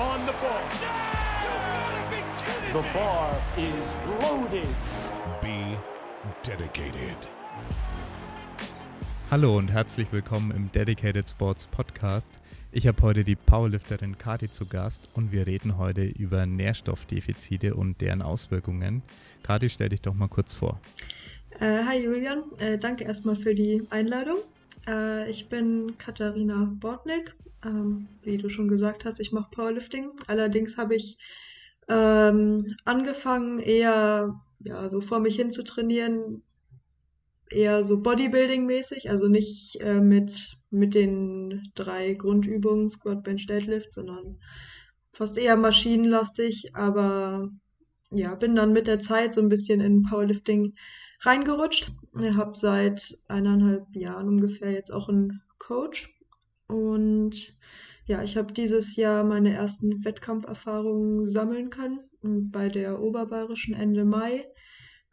on the ball. The bar is loaded. Be dedicated. Hallo und herzlich willkommen im Dedicated Sports Podcast. Ich habe heute die Powerlifterin Kati zu Gast und wir reden heute über Nährstoffdefizite und deren Auswirkungen. Kati, stell dich doch mal kurz vor. Äh, hi Julian, äh, danke erstmal für die Einladung. Äh, ich bin Katharina Bortnick. Ähm, wie du schon gesagt hast, ich mache Powerlifting. Allerdings habe ich ähm, angefangen, eher ja, so vor mich hin zu trainieren, eher so Bodybuilding-mäßig, also nicht äh, mit, mit den drei Grundübungen, Squat, Bench, Deadlift, sondern fast eher maschinenlastig, aber ja, bin dann mit der Zeit so ein bisschen in Powerlifting reingerutscht. Ich habe seit eineinhalb Jahren ungefähr jetzt auch einen Coach und ja, ich habe dieses Jahr meine ersten Wettkampferfahrungen sammeln können. Und bei der Oberbayerischen Ende Mai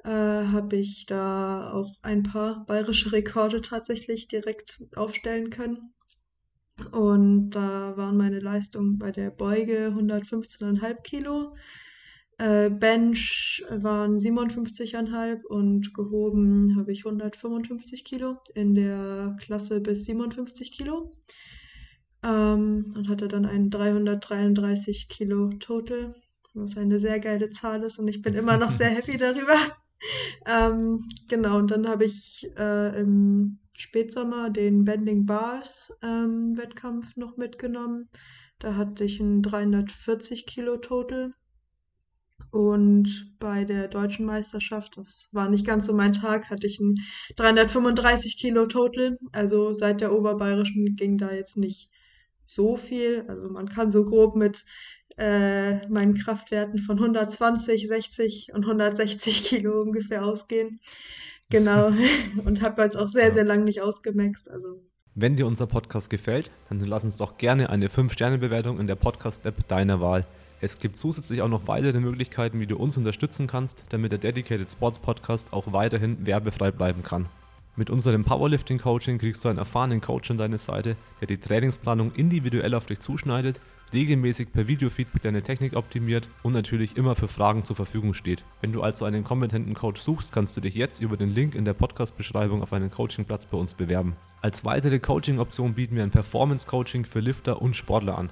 äh, habe ich da auch ein paar bayerische Rekorde tatsächlich direkt aufstellen können. Und da waren meine Leistungen bei der Beuge 115,5 Kilo, äh, Bench waren 57,5 und gehoben habe ich 155 Kilo in der Klasse bis 57 Kilo. Ähm, und hatte dann ein 333 Kilo Total, was eine sehr geile Zahl ist und ich bin immer noch sehr happy darüber. ähm, genau, und dann habe ich äh, im Spätsommer den Bending Bars ähm, Wettkampf noch mitgenommen. Da hatte ich ein 340 Kilo Total und bei der deutschen Meisterschaft, das war nicht ganz so mein Tag, hatte ich ein 335 Kilo Total. Also seit der Oberbayerischen ging da jetzt nicht so viel. Also man kann so grob mit äh, meinen Kraftwerten von 120, 60 und 160 Kilo ungefähr ausgehen. Genau. und habe jetzt auch sehr, sehr lange nicht ausgemaxt. Also wenn dir unser Podcast gefällt, dann lass uns doch gerne eine 5-Sterne-Bewertung in der Podcast-App deiner Wahl es gibt zusätzlich auch noch weitere Möglichkeiten, wie du uns unterstützen kannst, damit der Dedicated Sports Podcast auch weiterhin werbefrei bleiben kann. Mit unserem Powerlifting Coaching kriegst du einen erfahrenen Coach an deine Seite, der die Trainingsplanung individuell auf dich zuschneidet, regelmäßig per Videofeedback deine Technik optimiert und natürlich immer für Fragen zur Verfügung steht. Wenn du also einen kompetenten Coach suchst, kannst du dich jetzt über den Link in der Podcast-Beschreibung auf einen Coachingplatz bei uns bewerben. Als weitere Coaching-Option bieten wir ein Performance-Coaching für Lifter und Sportler an.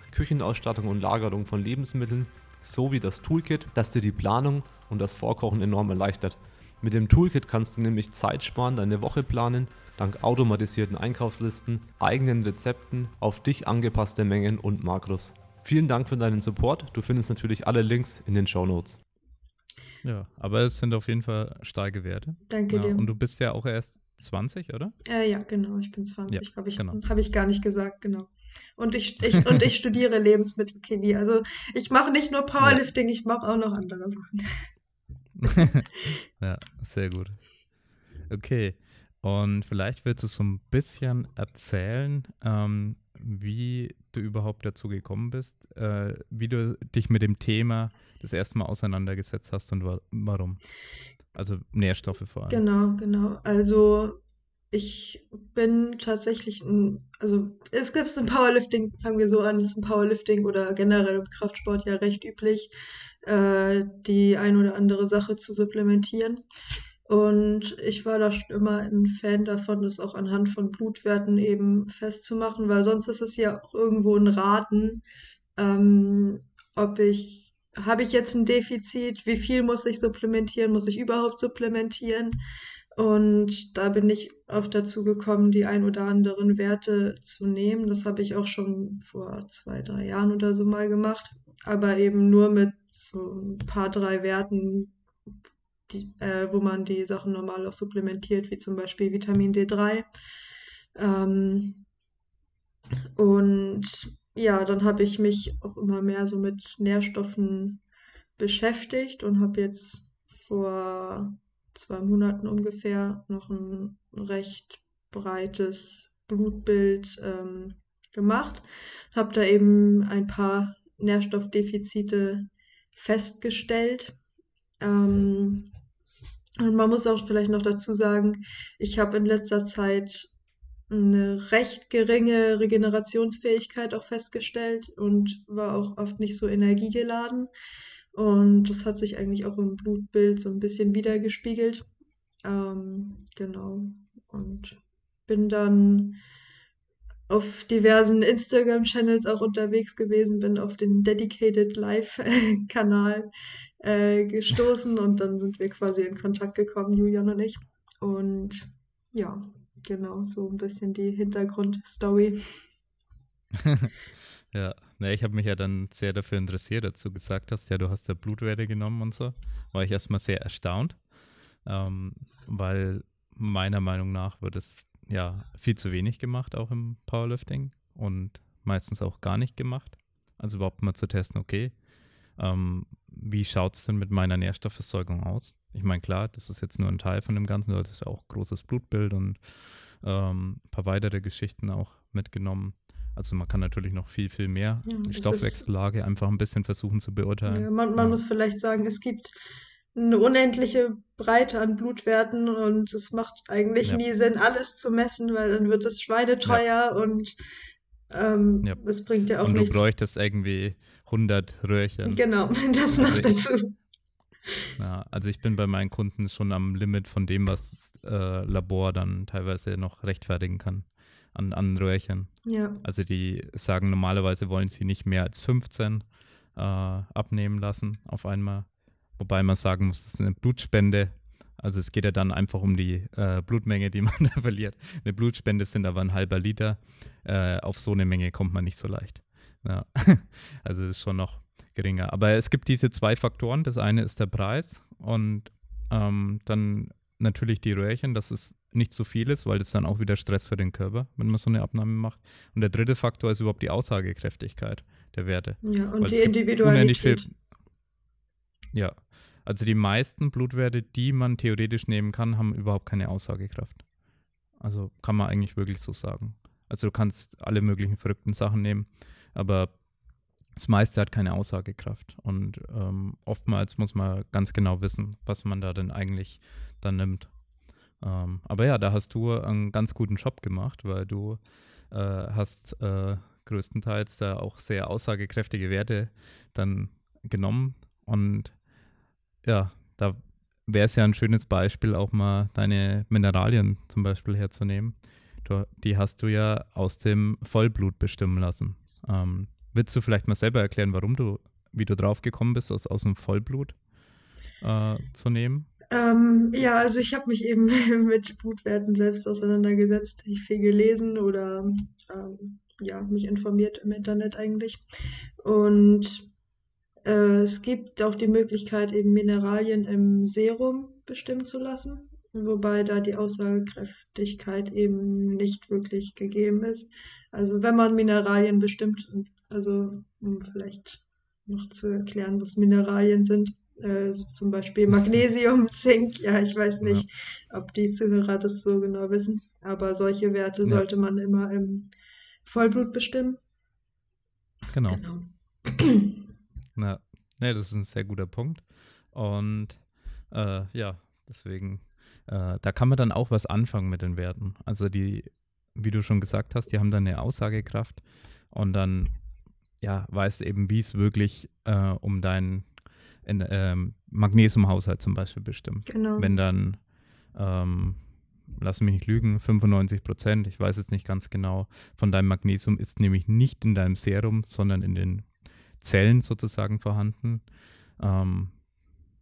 Küchenausstattung und Lagerung von Lebensmitteln sowie das Toolkit, das dir die Planung und das Vorkochen enorm erleichtert. Mit dem Toolkit kannst du nämlich Zeit sparen, deine Woche planen, dank automatisierten Einkaufslisten, eigenen Rezepten, auf dich angepasste Mengen und Makros. Vielen Dank für deinen Support. Du findest natürlich alle Links in den Show Notes. Ja, aber es sind auf jeden Fall starke Werte. Danke ja, dir. Und du bist ja auch erst 20, oder? Äh, ja, genau, ich bin 20, Ja, habe ich, genau. hab ich gar nicht gesagt, genau. Und ich, ich, und ich studiere Lebensmittelchemie. Also ich mache nicht nur Powerlifting, ich mache auch noch andere Sachen. ja, sehr gut. Okay, und vielleicht willst du so ein bisschen erzählen, ähm, wie du überhaupt dazu gekommen bist, äh, wie du dich mit dem Thema das erste Mal auseinandergesetzt hast und wa warum. Also Nährstoffe vor allem. Genau, genau. Also ich bin tatsächlich ein, also es gibt im Powerlifting, fangen wir so an, ist im Powerlifting oder generell im Kraftsport ja recht üblich, äh, die ein oder andere Sache zu supplementieren. Und ich war da schon immer ein Fan davon, das auch anhand von Blutwerten eben festzumachen, weil sonst ist es ja auch irgendwo ein Raten, ähm, ob ich, habe ich jetzt ein Defizit, wie viel muss ich supplementieren, muss ich überhaupt supplementieren? Und da bin ich oft dazu gekommen, die ein oder anderen Werte zu nehmen. Das habe ich auch schon vor zwei, drei Jahren oder so mal gemacht, aber eben nur mit so ein paar, drei Werten, die, äh, wo man die Sachen normal auch supplementiert, wie zum Beispiel Vitamin D3. Ähm, und ja, dann habe ich mich auch immer mehr so mit Nährstoffen beschäftigt und habe jetzt vor zwei Monaten ungefähr noch ein recht breites Blutbild ähm, gemacht. Habe da eben ein paar Nährstoffdefizite festgestellt. Ähm, und man muss auch vielleicht noch dazu sagen, ich habe in letzter Zeit eine recht geringe Regenerationsfähigkeit auch festgestellt und war auch oft nicht so energiegeladen. Und das hat sich eigentlich auch im Blutbild so ein bisschen wiedergespiegelt. Ähm, genau. Und bin dann auf diversen Instagram-Channels auch unterwegs gewesen, bin auf den Dedicated Live-Kanal äh, gestoßen und dann sind wir quasi in Kontakt gekommen, Julian und ich. Und ja, genau, so ein bisschen die Hintergrundstory. ja, ne, ich habe mich ja dann sehr dafür interessiert, dass du gesagt hast, ja, du hast da Blutwerte genommen und so. War ich erstmal sehr erstaunt, ähm, weil meiner Meinung nach wird es ja viel zu wenig gemacht, auch im Powerlifting und meistens auch gar nicht gemacht. Also überhaupt mal zu testen, okay, ähm, wie schaut es denn mit meiner Nährstoffversorgung aus? Ich meine, klar, das ist jetzt nur ein Teil von dem Ganzen, du hattest auch großes Blutbild und ähm, ein paar weitere Geschichten auch mitgenommen. Also man kann natürlich noch viel, viel mehr Ja, die es ist, Stoffwechsellage einfach ein bisschen versuchen zu beurteilen. ja, man, man Ja, muss vielleicht sagen, es gibt eine unendliche Breite an Blutwerten und es macht eigentlich nie Sinn, alles zu messen, weil dann wird es schweineteuer und ähm, es bringt ja auch Und du nichts. bräuchtest irgendwie 100 Röhrchen. Genau, das Also noch ich, dazu. ja, also ich bin bei meinen Kunden schon am Limit von dem, was äh, Labor dann teilweise noch rechtfertigen kann an, an Röhrchen. Ja, Also die sagen normalerweise wollen sie nicht mehr als 15 äh, abnehmen lassen auf einmal. Wobei man sagen muss, das ist eine Blutspende. Also es geht ja dann einfach um die äh, Blutmenge, die man da verliert. Eine Blutspende sind aber ein halber Liter. Äh, auf so eine Menge kommt man nicht so leicht. Ja. Also es ist schon noch geringer. Aber es gibt diese zwei Faktoren. Das eine ist der Preis und ähm, dann natürlich die Röhrchen, dass es nicht zu viel ist, weil das dann auch wieder Stress für den Körper, wenn man so eine Abnahme macht. Und der dritte Faktor ist überhaupt die Aussagekräftigkeit der Werte. ja, und Weil die unendlich viel, Individualität. ja, also die meisten Blutwerte, die man theoretisch nehmen kann, haben überhaupt keine Aussagekraft. Also kann man eigentlich wirklich so sagen. Also du kannst alle möglichen verrückten Sachen nehmen, aber das meiste hat keine Aussagekraft. Und ähm, oftmals muss man ganz genau wissen, was man da denn eigentlich dann nimmt. Ähm, aber ja, da hast du einen ganz guten Job gemacht, weil du äh, hast äh, größtenteils da auch sehr aussagekräftige Werte dann genommen. Und ja, da wäre es ja ein schönes Beispiel, auch mal deine Mineralien zum Beispiel herzunehmen. Du, die hast du ja aus dem Vollblut bestimmen lassen. Ähm, willst du vielleicht mal selber erklären, warum du, wie du drauf gekommen bist, aus, aus dem Vollblut äh, zu nehmen? Ähm, ja, also ich habe mich eben mit Blutwerten selbst auseinandergesetzt, ich viel gelesen oder ähm, ja, mich informiert im Internet eigentlich. Und äh, es gibt auch die Möglichkeit, eben Mineralien im Serum bestimmen zu lassen, wobei da die Aussagekräftigkeit eben nicht wirklich gegeben ist. Also wenn man Mineralien bestimmt, also um vielleicht noch zu erklären, was Mineralien sind, äh, zum Beispiel Magnesium, Zink, ja, ich weiß Ja, nicht, ob die Zuhörer das so genau wissen, aber solche Werte ja, sollte man immer im Vollblut bestimmen. genau. Genau. Ja, nee, das ist ein sehr guter Punkt. Und äh, ja, deswegen, äh, da kann man dann auch was anfangen mit den Werten. Also die, wie du schon gesagt hast, die haben dann eine Aussagekraft und dann, ja, weißt du eben, wie es wirklich äh, um deinen in, ähm, Magnesiumhaushalt zum Beispiel bestimmt. Genau. Wenn dann, ähm, lass mich nicht lügen, 95 Prozent, ich weiß jetzt nicht ganz genau, von deinem Magnesium ist nämlich nicht in deinem Serum, sondern in den Zellen sozusagen vorhanden. Ähm,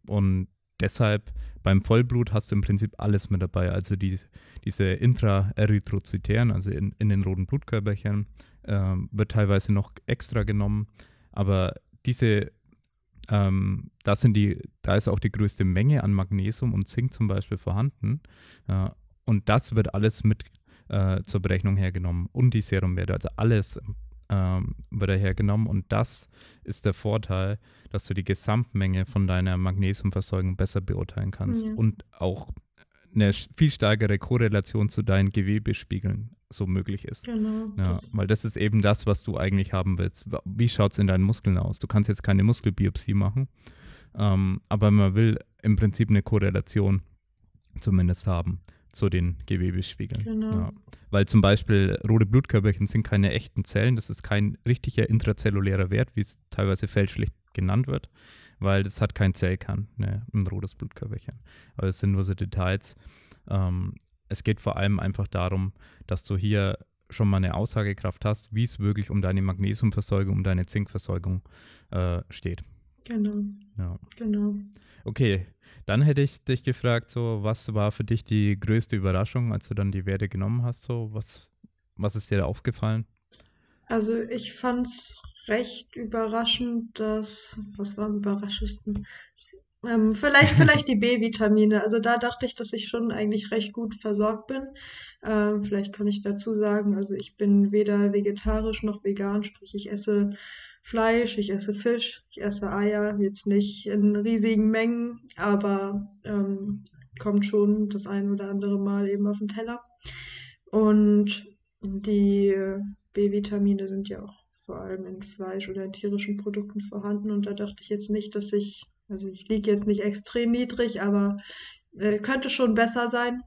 und deshalb beim Vollblut hast du im Prinzip alles mit dabei. Also die, diese Intraerythrozytären, also in, in den roten Blutkörperchen, ähm, wird teilweise noch extra genommen. Aber diese, ähm, da, sind die, da ist auch die größte Menge an Magnesium und Zink zum Beispiel vorhanden. Äh, und das wird alles mit äh, zur Berechnung hergenommen und die Serumwerte. Also alles ähm, wird er hergenommen und das ist der Vorteil, dass du die Gesamtmenge von deiner Magnesiumversorgung besser beurteilen kannst Ja. und auch eine viel stärkere Korrelation zu deinen Gewebespiegeln so möglich ist. Genau. Ja, das, weil das ist eben das, was du eigentlich haben willst. Wie schaut es in deinen Muskeln aus? Du kannst jetzt keine Muskelbiopsie machen, ähm, aber man will im Prinzip eine Korrelation zumindest haben zu den Gewebespiegeln. Genau. Ja. Weil zum Beispiel rote Blutkörperchen sind keine echten Zellen, das ist kein richtiger intrazellulärer Wert, wie es teilweise fälschlich genannt wird, weil das hat kein Zellkern, ne, ein rotes Blutkörperchen. Aber es sind nur so Details. Ähm, es geht vor allem einfach darum, dass du hier schon mal eine Aussagekraft hast, wie es wirklich um deine Magnesiumversorgung, um deine Zinkversorgung äh, steht. genau, Ja. genau. Okay, dann hätte ich dich gefragt, so, was war für dich die größte Überraschung, als du dann die Werte genommen hast? So, was, was ist dir da aufgefallen? Also ich fand's recht überraschend, dass, was war am überraschendsten? Ähm, vielleicht, vielleicht die B-Vitamine. Also da dachte ich, dass ich schon eigentlich recht gut versorgt bin. Ähm, vielleicht kann ich dazu sagen, also ich bin weder vegetarisch noch vegan, sprich ich esse Fleisch, ich esse Fisch, ich esse Eier, jetzt nicht in riesigen Mengen, aber ähm, kommt schon das ein oder andere Mal eben auf den Teller. Und die B-Vitamine sind ja auch vor allem in Fleisch oder in tierischen Produkten vorhanden. Und da dachte ich jetzt nicht, dass ich, also ich liege jetzt nicht extrem niedrig, aber äh, könnte schon besser sein.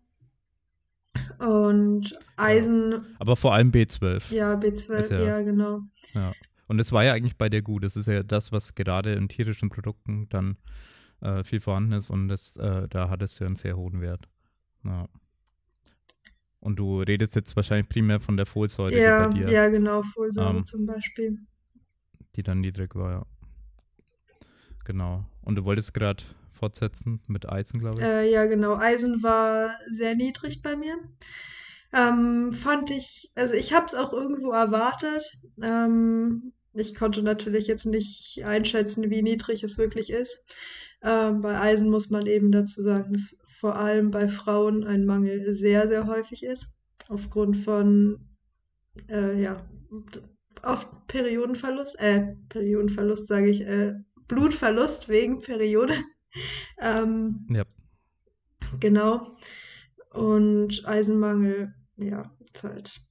Und Eisen, Aber vor allem B12. ja, B12, Ist ja- ja, genau. Und es war ja eigentlich bei dir gut. Das ist ja das, was gerade in tierischen Produkten dann äh, viel vorhanden ist und das, äh, da hattest du einen sehr hohen Wert. Ja. Und du redest jetzt wahrscheinlich primär von der Folsäure, Ja, die bei dir, ja, genau, Folsäure Ähm, zum Beispiel. die dann niedrig war, ja. Genau. Und du wolltest gerade fortsetzen mit Eisen, glaube ich. Äh, ja, genau. Eisen war sehr niedrig bei mir. Ähm, fand ich, also ich habe es auch irgendwo erwartet. Ähm, ich konnte natürlich jetzt nicht einschätzen, wie niedrig es wirklich ist. Ähm, bei Eisen muss man eben dazu sagen, dass vor allem bei Frauen ein Mangel sehr, sehr häufig ist. Aufgrund von, äh, ja, oft Periodenverlust, äh, Periodenverlust sage ich, äh, Blutverlust wegen Periode. Ähm, Ja. Genau. Und Eisenmangel, ja, ist halt.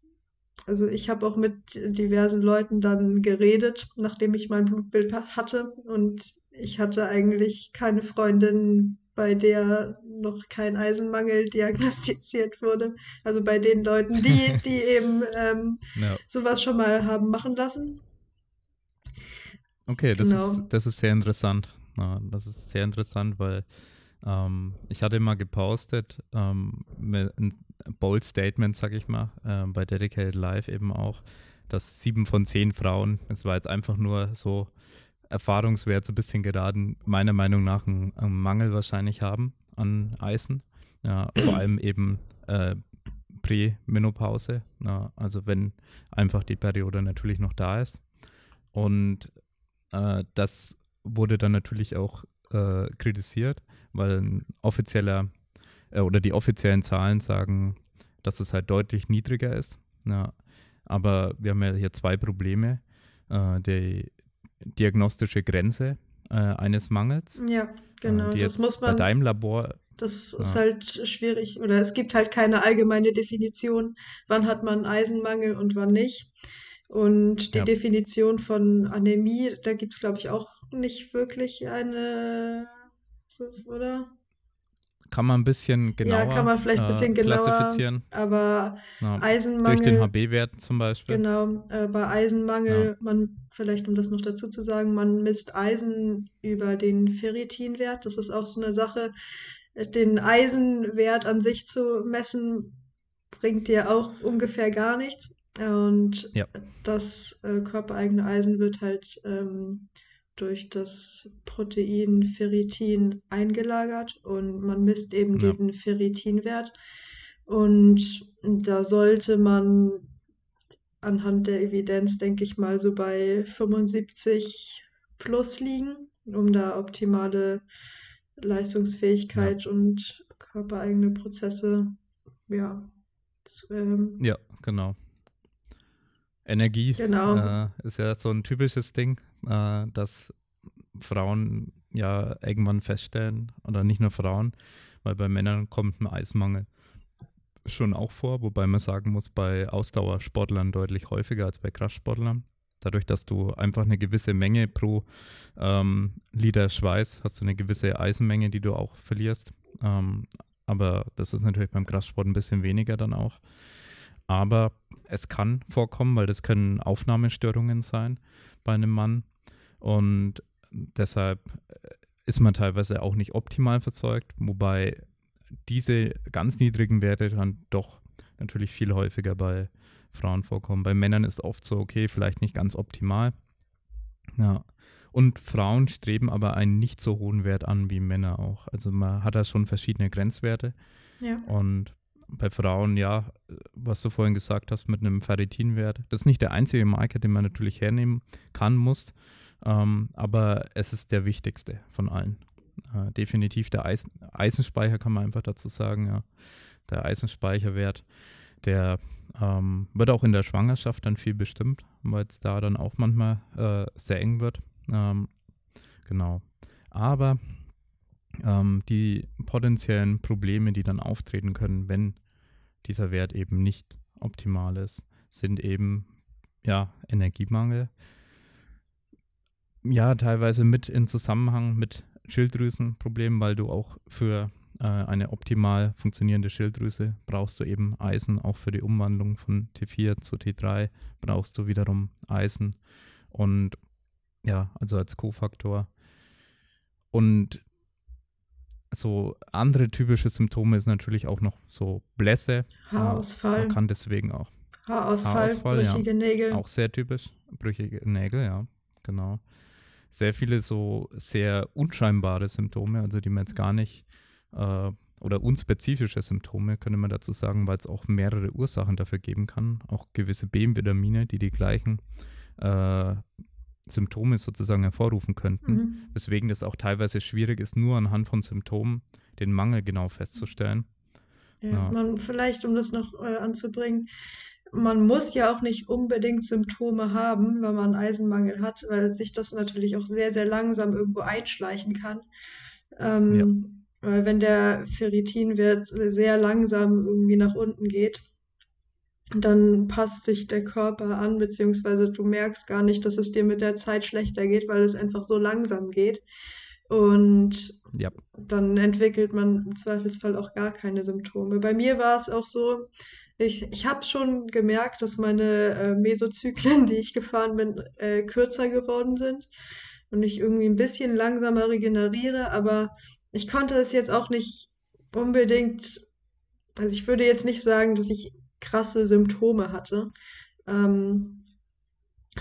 Also ich habe auch mit diversen Leuten dann geredet, nachdem ich mein Blutbild ha- hatte. Und ich hatte eigentlich keine Freundin, bei der noch kein Eisenmangel diagnostiziert wurde. Also bei den Leuten, die, die eben ähm, Ja. sowas schon mal haben machen lassen. Okay, das, Genau. ist, das ist sehr interessant. Ja, das ist sehr interessant, weil ähm, ich hatte mal gepostet, ähm, ein bold Statement, sag ich mal, äh, bei Dedicated Live eben auch, dass sieben von zehn Frauen, das war jetzt einfach nur so Erfahrungswert, so ein bisschen geraten, meiner Meinung nach einen, einen Mangel wahrscheinlich haben an Eisen. Ja, vor allem eben äh, Prämenopause, ja, also wenn einfach die Periode natürlich noch da ist. Und äh, das wurde dann natürlich auch äh, kritisiert, weil ein offizieller äh, oder die offiziellen Zahlen sagen, dass es halt deutlich niedriger ist. Ja. Aber wir haben ja hier zwei Probleme. Äh, die diagnostische Grenze äh, eines Mangels, Ja, genau. äh, Das muss bei man. deinem Labor Das ist Ja. halt schwierig oder es gibt halt keine allgemeine Definition, wann hat man Eisenmangel und wann nicht. Und die Ja. Definition von Anämie, da gibt es, glaube ich, auch nicht wirklich eine, oder? kann man ein bisschen genauer kann man vielleicht ein äh, bisschen genauer klassifizieren. Aber Ja. Durch den Eisenmangel, HB-Wert zum Beispiel. genau, äh, bei Eisenmangel, man, vielleicht um das noch dazu zu sagen, man misst Eisen über den Ferritinwert. Das ist auch so eine Sache. Den Eisenwert an sich zu messen, bringt dir auch ungefähr gar nichts. Und Ja. das äh, körpereigene Eisen wird halt ähm, durch das Protein Ferritin eingelagert und man misst eben Ja. diesen Ferritinwert. Und da sollte man anhand der Evidenz, denke ich mal, so bei 75 plus liegen, um da optimale Leistungsfähigkeit und körpereigene Prozesse, ja, zu, ähm, Ja, genau. Energie Genau. äh, ist ja so ein typisches Ding, äh, dass Frauen ja irgendwann feststellen, oder nicht nur Frauen, weil bei Männern kommt ein Eismangel schon auch vor, wobei man sagen muss, bei Ausdauersportlern deutlich häufiger als bei Kraftsportlern. Dadurch, dass du einfach eine gewisse Menge pro ähm, Liter Schweiß hast du eine gewisse Eisenmenge, die du auch verlierst. Ähm, aber das ist natürlich beim Kraftsport ein bisschen weniger dann auch. Aber es kann vorkommen, weil das können Aufnahmestörungen sein bei einem Mann. Und deshalb äh, ist man teilweise auch nicht optimal verzeugt, wobei diese ganz niedrigen Werte dann doch natürlich viel häufiger bei Frauen vorkommen. Bei Männern ist oft so, okay, vielleicht nicht ganz optimal. Ja. Und Frauen streben aber einen nicht so hohen Wert an wie Männer auch. Also man hat da schon verschiedene Grenzwerte. Ja. Und bei Frauen, ja, was du vorhin gesagt hast mit einem Ferritinwert, das ist nicht der einzige Marker, den man natürlich hernehmen kann, muss. Ähm, aber es ist der wichtigste von allen. Äh, definitiv der Eisen Eisenspeicher kann man einfach dazu sagen, ja. Der Eisenspeicherwert, der ähm, wird auch in der Schwangerschaft dann viel bestimmt, weil es da dann auch manchmal äh, sehr eng wird. Ähm, genau. Aber ähm, die potenziellen Probleme, die dann auftreten können, wenn dieser Wert eben nicht optimal ist, sind eben ja Energiemangel. Ja, teilweise mit in Zusammenhang mit Schilddrüsenproblemen, weil du auch für äh, eine optimal funktionierende Schilddrüse brauchst du eben Eisen, auch für die Umwandlung von T4 zu T3 brauchst du wiederum Eisen und ja, also als Kofaktor. Und so andere typische Symptome ist natürlich auch noch so Blässe. Haarausfall. Man kann deswegen auch Haarausfall, Haarausfall, ja. brüchige Nägel. auch sehr typisch. Brüchige Nägel, ja, genau. Sehr viele so sehr unscheinbare Symptome, also die man jetzt gar nicht, äh, oder unspezifische Symptome, könnte man dazu sagen, weil es auch mehrere Ursachen dafür geben kann. Auch gewisse B-Vitamine, die die gleichen äh, Symptome sozusagen hervorrufen könnten. Mhm. Weswegen es auch teilweise schwierig ist, nur anhand von Symptomen den Mangel genau festzustellen. Ja, Ja. Man, vielleicht, um das noch äh, anzubringen, man muss ja auch nicht unbedingt Symptome haben, wenn man Eisenmangel hat, weil sich das natürlich auch sehr, sehr langsam irgendwo einschleichen kann. Ähm, Weil wenn der Ferritinwert sehr langsam irgendwie nach unten geht, dann passt sich der Körper an, beziehungsweise du merkst gar nicht, dass es dir mit der Zeit schlechter geht, weil es einfach so langsam geht. Und Ja, dann entwickelt man im Zweifelsfall auch gar keine Symptome. Bei mir war es auch so, ich, ich habe schon gemerkt, dass meine äh, Mesozyklen, die ich gefahren bin, äh, kürzer geworden sind und ich irgendwie ein bisschen langsamer regeneriere, aber ich konnte es jetzt auch nicht unbedingt, also ich würde jetzt nicht sagen, dass ich krasse Symptome hatte. Ähm,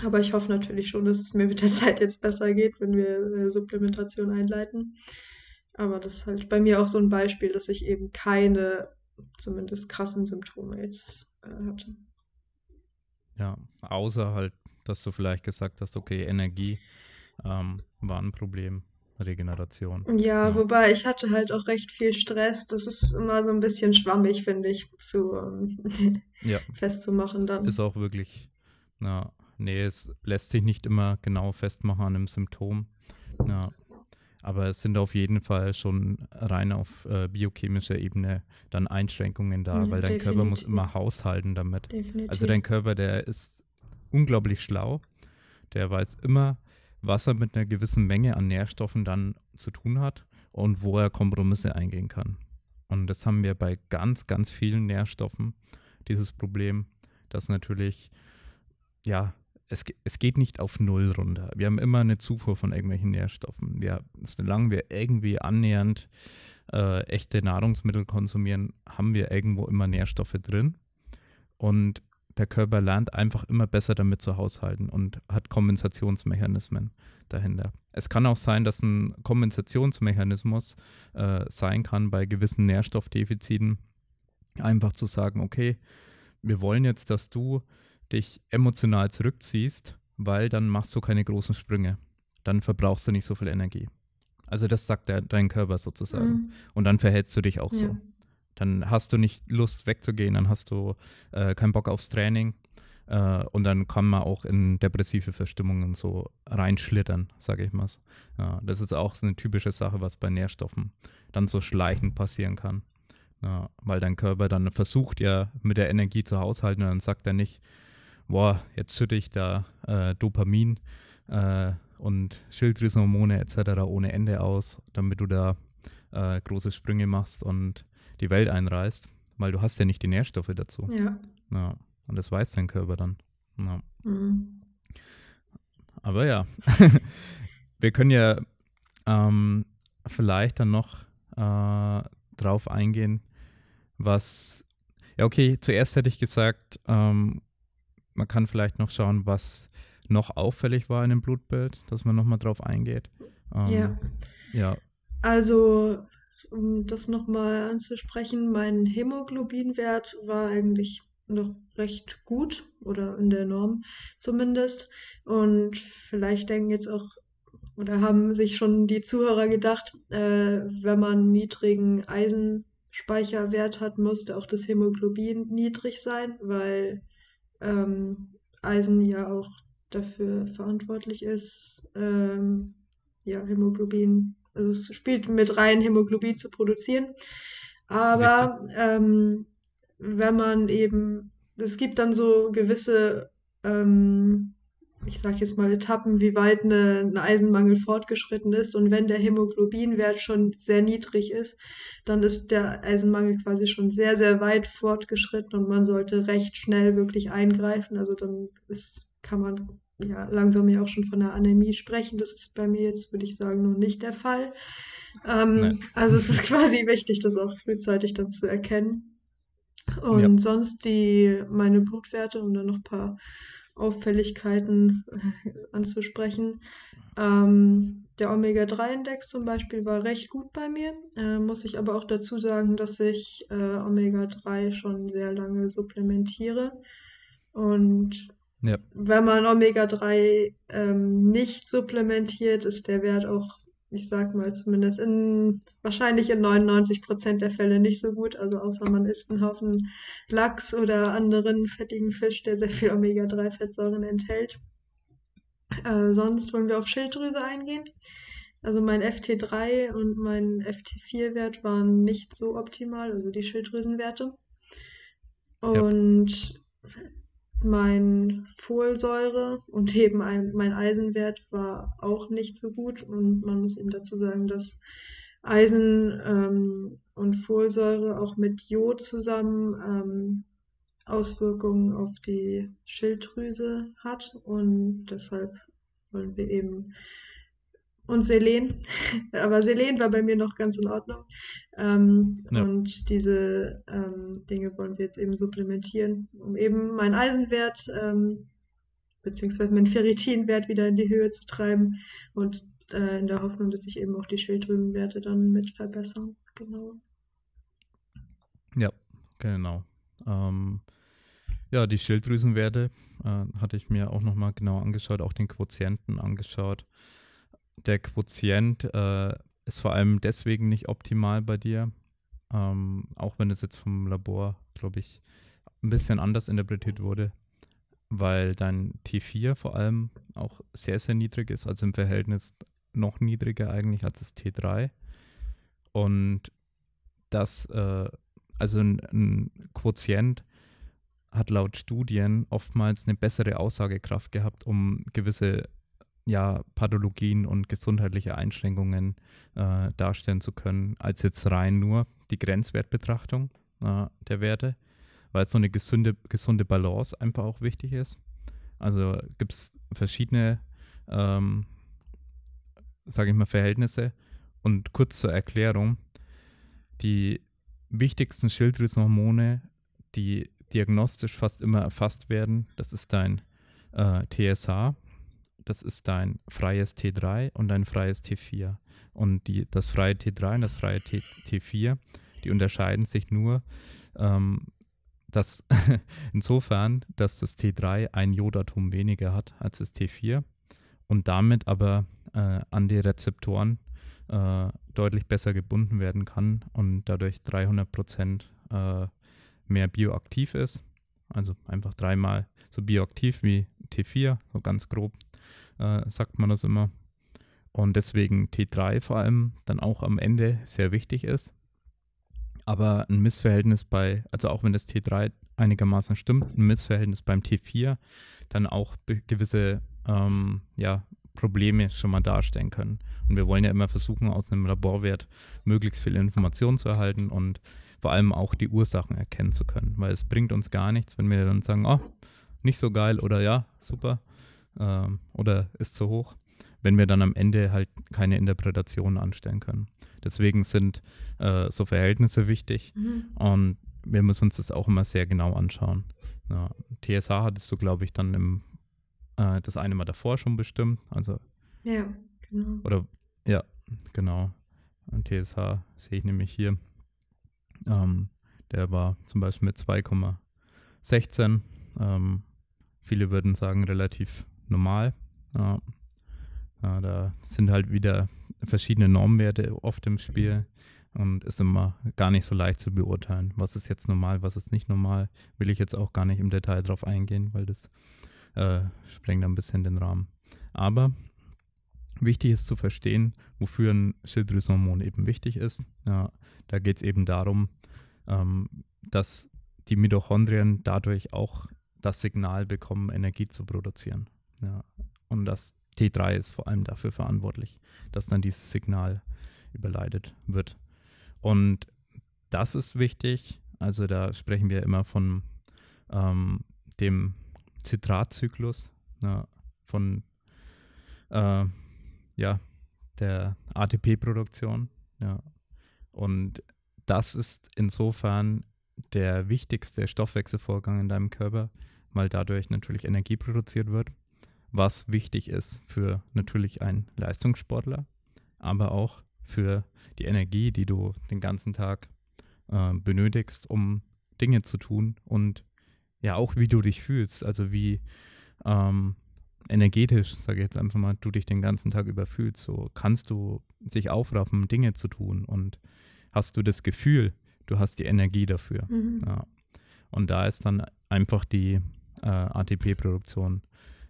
aber ich hoffe natürlich schon, dass es mir mit der Zeit jetzt besser geht, wenn wir äh, Supplementation einleiten. Aber das ist halt bei mir auch so ein Beispiel, dass ich eben keine, zumindest krassen Symptome jetzt äh, hatte. ja. Außer halt, dass du vielleicht gesagt hast, okay, Energie ähm, war ein Problem, Regeneration. Ja, Ja. wobei ich hatte halt auch recht viel Stress. Das ist immer so ein bisschen schwammig, finde ich, zu ähm, Ja, festzumachen dann. ist auch wirklich, ja, nee, es lässt sich nicht immer genau festmachen an einem Symptom. Ja, aber es sind auf jeden Fall schon rein auf äh, biochemischer Ebene dann Einschränkungen da, Ja, weil dein Körper muss definitiv. immer haushalten damit. Definitiv. Also dein Körper, der ist unglaublich schlau. Der weiß immer, was er mit einer gewissen Menge an Nährstoffen dann zu tun hat und wo er Kompromisse eingehen kann. Und das haben wir bei ganz, ganz vielen Nährstoffen, dieses Problem, dass natürlich, ja, es, es geht nicht auf Null runter. Wir haben immer eine Zufuhr von irgendwelchen Nährstoffen. Wir, solange wir irgendwie annähernd äh, echte Nahrungsmittel konsumieren, haben wir irgendwo immer Nährstoffe drin. Und der Körper lernt einfach immer besser damit zu haushalten und hat Kompensationsmechanismen dahinter. Es kann auch sein, dass ein Kompensationsmechanismus äh, sein kann bei gewissen Nährstoffdefiziten, einfach zu sagen, okay, wir wollen jetzt, dass du dich emotional zurückziehst, weil dann machst du keine großen Sprünge. Dann verbrauchst du nicht so viel Energie. Also das sagt der, dein Körper sozusagen. Mhm. Und dann verhältst du dich auch so. Dann hast du nicht Lust wegzugehen, dann hast du äh, keinen Bock aufs Training Äh, und dann kann man auch in depressive Verstimmungen so reinschlittern, sage ich mal. Ja, das ist auch so eine typische Sache, was bei Nährstoffen dann so schleichend passieren kann. Ja, weil dein Körper dann versucht ja mit der Energie zu haushalten und dann sagt er nicht, boah, jetzt schütte ich da äh, Dopamin äh, und Schilddrüsenhormone etc. ohne Ende aus, damit du da äh, große Sprünge machst und die Welt einreißt, weil du hast ja nicht die Nährstoffe dazu. Ja. ja. Und das weiß dein Körper dann. Ja. Mhm. Aber ja, wir können ja ähm, vielleicht dann noch äh, drauf eingehen, was, ja okay, zuerst hätte ich gesagt, ähm, man kann vielleicht noch schauen, was noch auffällig war in dem Blutbild, dass man nochmal drauf eingeht. Ähm, ja. Ja. Also, um das nochmal anzusprechen, mein Hämoglobinwert war eigentlich noch recht gut oder in der Norm zumindest. Und vielleicht denken jetzt auch oder haben sich schon die Zuhörer gedacht, äh, wenn man niedrigen Eisenspeicherwert hat, müsste auch das Hämoglobin niedrig sein, weil ähm, Eisen ja auch dafür verantwortlich ist, ähm, ja, Hämoglobin, also es spielt mit rein, Hämoglobin zu produzieren. Aber ähm, wenn man eben, es gibt dann so gewisse, ähm, ich sage jetzt mal Etappen, wie weit eine, ein Eisenmangel fortgeschritten ist. Und wenn der Hämoglobinwert schon sehr niedrig ist, dann ist der Eisenmangel quasi schon sehr, sehr weit fortgeschritten und man sollte recht schnell wirklich eingreifen. Also dann ist, kann man ja langsam ja auch schon von der Anämie sprechen. Das ist bei mir jetzt, würde ich sagen, noch nicht der Fall. Ähm, also es ist quasi wichtig, das auch frühzeitig dann zu erkennen. Und ja. sonst die, meine Blutwerte, um dann noch ein paar Auffälligkeiten äh, anzusprechen. Ähm, der Omega-3-Index zum Beispiel war recht gut bei mir. Äh, muss ich aber auch dazu sagen, dass ich äh, Omega-3 schon sehr lange supplementiere. Und ja. wenn man Omega-3 ähm, nicht supplementiert, ist der Wert auch ich sag mal zumindest in wahrscheinlich in 99 Prozent der Fälle nicht so gut. Also außer man isst einen Haufen Lachs oder anderen fettigen Fisch, der sehr viel Omega-3-Fettsäuren enthält. Äh, sonst wollen wir auf Schilddrüse eingehen. Also mein FT3 und mein FT4-Wert waren nicht so optimal, also die Schilddrüsenwerte. Und ja mein Folsäure und eben ein, mein Eisenwert war auch nicht so gut. Und man muss eben dazu sagen, dass Eisen ähm, und Folsäure auch mit Jod zusammen ähm, Auswirkungen auf die Schilddrüse hat. Und deshalb wollen wir eben und Selen. Aber Selen war bei mir noch ganz in Ordnung. Ähm, ja. Und diese ähm, Dinge wollen wir jetzt eben supplementieren, um eben meinen Eisenwert ähm, beziehungsweise meinen Ferritinwert wieder in die Höhe zu treiben und äh, in der Hoffnung, dass sich eben auch die Schilddrüsenwerte dann mit verbessern. Genau. Ja, genau. Ähm, ja, die Schilddrüsenwerte äh, hatte ich mir auch nochmal genau angeschaut, auch den Quotienten angeschaut der Quotient äh, ist vor allem deswegen nicht optimal bei dir, ähm, auch wenn es jetzt vom Labor, glaube ich, ein bisschen anders interpretiert wurde, weil dein T4 vor allem auch sehr, sehr niedrig ist, also im Verhältnis noch niedriger eigentlich als das T3. Und das, äh, also ein, ein Quotient hat laut Studien oftmals eine bessere Aussagekraft gehabt, um gewisse ja, Pathologien und gesundheitliche Einschränkungen äh, darstellen zu können, als jetzt rein nur die Grenzwertbetrachtung äh, der Werte, weil so eine gesunde, gesunde Balance einfach auch wichtig ist. Also gibt es verschiedene, ähm, sage ich mal, Verhältnisse. Und kurz zur Erklärung, die wichtigsten Schilddrüsenhormone, die diagnostisch fast immer erfasst werden, das ist dein äh, TSH, das ist dein freies T3 und dein freies T4. Und die, das freie T3 und das freie T, T4, die unterscheiden sich nur ähm, dass insofern, dass das T3 ein Jodatom weniger hat als das T4 und damit aber äh, an die Rezeptoren äh, deutlich besser gebunden werden kann und dadurch 300 Prozent äh, mehr bioaktiv ist Also einfach dreimal so bioaktiv wie T4, so ganz grob äh, sagt man das immer. Und deswegen T3 vor allem dann auch am Ende sehr wichtig ist. Aber ein Missverhältnis bei, also auch wenn das T3 einigermaßen stimmt, ein Missverhältnis beim T4 dann auch gewisse ähm, ja, Probleme schon mal darstellen können. Und wir wollen ja immer versuchen, aus einem Laborwert möglichst viel Informationen zu erhalten und vor allem auch die Ursachen erkennen zu können. Weil es bringt uns gar nichts, wenn wir dann sagen, oh, nicht so geil oder ja, super ähm, oder ist zu hoch, wenn wir dann am Ende halt keine Interpretation anstellen können. Deswegen sind äh, so Verhältnisse wichtig mhm. und wir müssen uns das auch immer sehr genau anschauen. Ja, TSH hattest du, glaube ich, dann im, äh, das eine Mal davor schon bestimmt. Also, ja, genau. Oder, ja, genau. Und TSH sehe ich nämlich hier. Ähm, der war zum Beispiel mit 2,16. Ähm, viele würden sagen, relativ normal. Ja. Ja, da sind halt wieder verschiedene Normwerte oft im Spiel und ist immer gar nicht so leicht zu beurteilen, was ist jetzt normal, was ist nicht normal. Will ich jetzt auch gar nicht im Detail drauf eingehen, weil das äh, sprengt ein bisschen den Rahmen. Aber wichtig ist zu verstehen, wofür ein Schilddrüsenhormon eben wichtig ist. Ja, da geht es eben darum, ähm, dass die Mitochondrien dadurch auch das Signal bekommen, Energie zu produzieren. Ja, und das T3 ist vor allem dafür verantwortlich, dass dann dieses Signal überleitet wird. Und das ist wichtig. Also da sprechen wir immer von ähm, dem Zitratzyklus, ja, von äh, ja, der ATP-Produktion. Ja. Und das ist insofern der wichtigste Stoffwechselvorgang in deinem Körper, weil dadurch natürlich Energie produziert wird was wichtig ist für natürlich einen Leistungssportler, aber auch für die Energie, die du den ganzen Tag äh, benötigst, um Dinge zu tun und ja auch wie du dich fühlst, also wie ähm, energetisch, sage ich jetzt einfach mal, du dich den ganzen Tag über fühlst. So kannst du dich aufraffen, Dinge zu tun und hast du das Gefühl, du hast die Energie dafür. Mhm. Ja. Und da ist dann einfach die äh, ATP-Produktion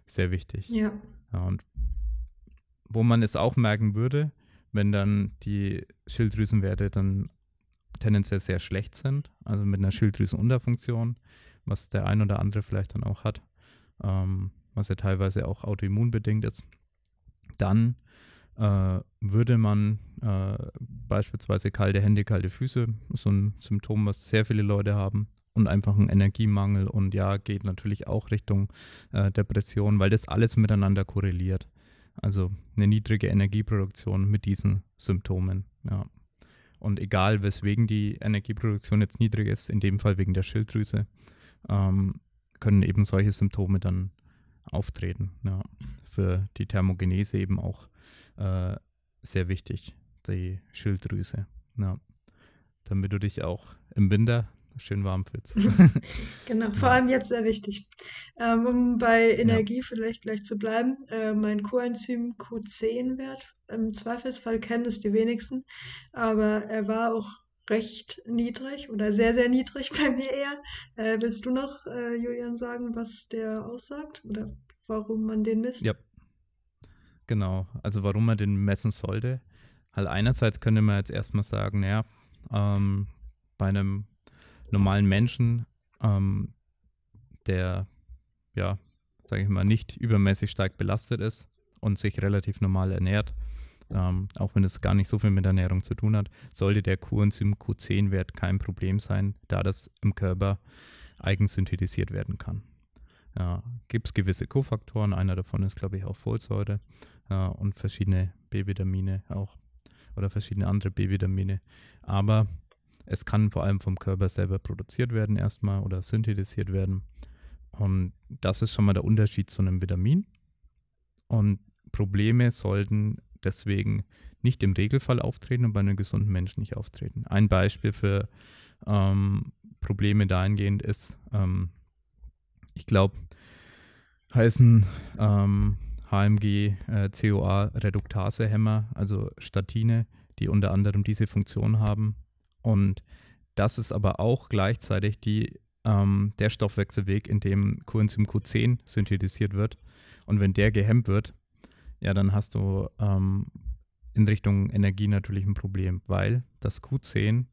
sehr wichtig. Ja. ja. Und wo man es auch merken würde, wenn dann die Schilddrüsenwerte dann tendenziell sehr schlecht sind, also mit einer Schilddrüsenunterfunktion, was der ein oder andere vielleicht dann auch hat, ähm, was ja teilweise auch autoimmunbedingt ist, dann äh, würde man äh, beispielsweise kalte Hände, kalte Füße, so ein Symptom, was sehr viele Leute haben, und einfach ein Energiemangel und ja, geht natürlich auch Richtung äh, Depression, weil das alles miteinander korreliert. Also eine niedrige Energieproduktion mit diesen Symptomen. Ja. Und egal, weswegen die Energieproduktion jetzt niedrig ist, in dem Fall wegen der Schilddrüse, ähm, können eben solche Symptome dann auftreten. Ja. Für die Thermogenese eben auch äh, sehr wichtig, die Schilddrüse. Ja. Damit du dich auch im Winter schön warm fühlst. genau, vor allem jetzt sehr wichtig. Ähm, um bei Energie ja. vielleicht gleich zu bleiben, äh, mein Coenzym Q10-Wert, im Zweifelsfall kennen es die wenigsten, aber er war auch recht niedrig oder sehr, sehr niedrig bei mir eher. Äh, willst du noch, äh, Julian, sagen, was der aussagt oder warum man den misst? Ja, genau. Also warum man den messen sollte. Halt einerseits könnte man jetzt erstmal sagen, naja, ähm, bei einem normalen Menschen, ähm, der, ja, sage ich mal, nicht übermäßig stark belastet ist und sich relativ normal ernährt, ähm, auch wenn es gar nicht so viel mit Ernährung zu tun hat, sollte der Coenzym Q10-Wert kein Problem sein, da das im Körper eigensynthetisiert werden kann. Ja, Gibt es gewisse Kofaktoren, einer davon ist, glaube ich, auch Folsäure ja, und verschiedene B-Vitamine auch oder verschiedene andere B-Vitamine. Aber es kann vor allem vom Körper selber produziert werden erstmal oder synthetisiert werden. Und das ist schon mal der Unterschied zu einem Vitamin. Und Probleme sollten deswegen nicht im Regelfall auftreten und bei einem gesunden Menschen nicht auftreten. Ein Beispiel für ähm, Probleme dahingehend ist, ähm, ich glaube, heißen ähm, HMG äh, COA Reduktasehämmer, also Statine, die unter anderem diese Funktion haben, und das ist aber auch gleichzeitig die ähm, der Stoffwechselweg, in dem Coenzym Q10 synthetisiert wird. Und wenn der gehemmt wird, ja, dann hast du ähm, in Richtung Energie natürlich ein Problem, weil das Q10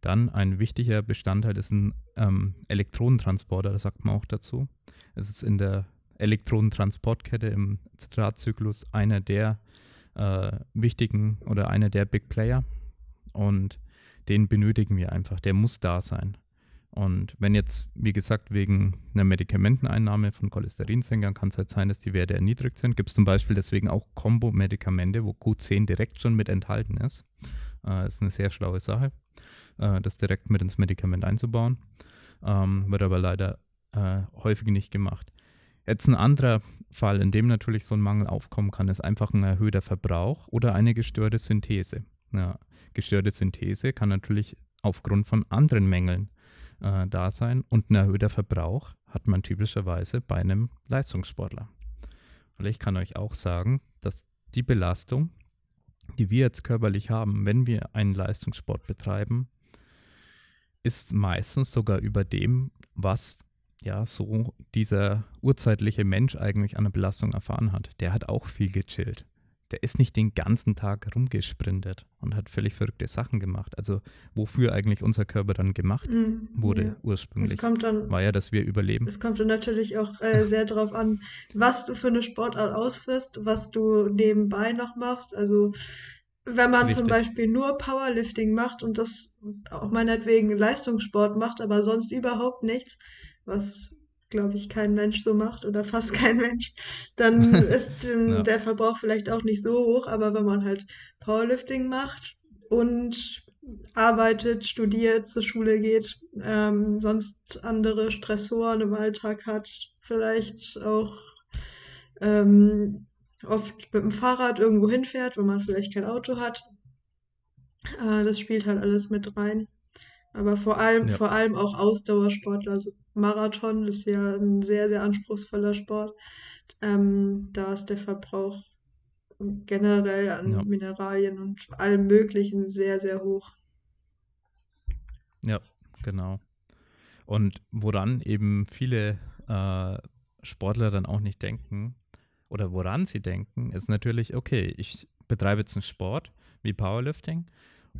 dann ein wichtiger Bestandteil ist ein ähm, Elektronentransporter, das sagt man auch dazu. Es ist in der Elektronentransportkette im Zitratzyklus einer der äh, wichtigen oder einer der Big Player und den benötigen wir einfach, der muss da sein. Und wenn jetzt, wie gesagt, wegen einer Medikamenteneinnahme von Cholesterinsenkern kann es halt sein, dass die Werte erniedrigt sind. Gibt es zum Beispiel deswegen auch Kombo-Medikamente, wo Q10 direkt schon mit enthalten ist. Äh, ist eine sehr schlaue Sache, äh, das direkt mit ins Medikament einzubauen. Ähm, wird aber leider äh, häufig nicht gemacht. Jetzt ein anderer Fall, in dem natürlich so ein Mangel aufkommen kann, ist einfach ein erhöhter Verbrauch oder eine gestörte Synthese. Ja, gestörte Synthese kann natürlich aufgrund von anderen Mängeln äh, da sein und ein erhöhter Verbrauch hat man typischerweise bei einem Leistungssportler. Weil ich kann euch auch sagen, dass die Belastung, die wir jetzt körperlich haben, wenn wir einen Leistungssport betreiben, ist meistens sogar über dem, was ja so dieser urzeitliche Mensch eigentlich an der Belastung erfahren hat. Der hat auch viel gechillt der ist nicht den ganzen Tag rumgesprintet und hat völlig verrückte Sachen gemacht. Also wofür eigentlich unser Körper dann gemacht mm, wurde ja. ursprünglich, dann, war ja, dass wir überleben. Es kommt dann natürlich auch äh, sehr darauf an, was du für eine Sportart ausführst, was du nebenbei noch machst. Also wenn man Richtig. zum Beispiel nur Powerlifting macht und das auch meinetwegen Leistungssport macht, aber sonst überhaupt nichts, was glaube ich, kein Mensch so macht oder fast kein Mensch, dann ist ähm, ja. der Verbrauch vielleicht auch nicht so hoch. Aber wenn man halt Powerlifting macht und arbeitet, studiert, zur Schule geht, ähm, sonst andere Stressoren im Alltag hat, vielleicht auch ähm, oft mit dem Fahrrad irgendwo hinfährt, wenn man vielleicht kein Auto hat. Äh, das spielt halt alles mit rein. Aber vor allem, ja. vor allem auch Ausdauersportler, also Marathon ist ja ein sehr, sehr anspruchsvoller Sport. Ähm, da ist der Verbrauch generell an ja. Mineralien und allem Möglichen sehr, sehr hoch. Ja, genau. Und woran eben viele äh, Sportler dann auch nicht denken, oder woran sie denken, ist natürlich, okay, ich betreibe jetzt einen Sport wie Powerlifting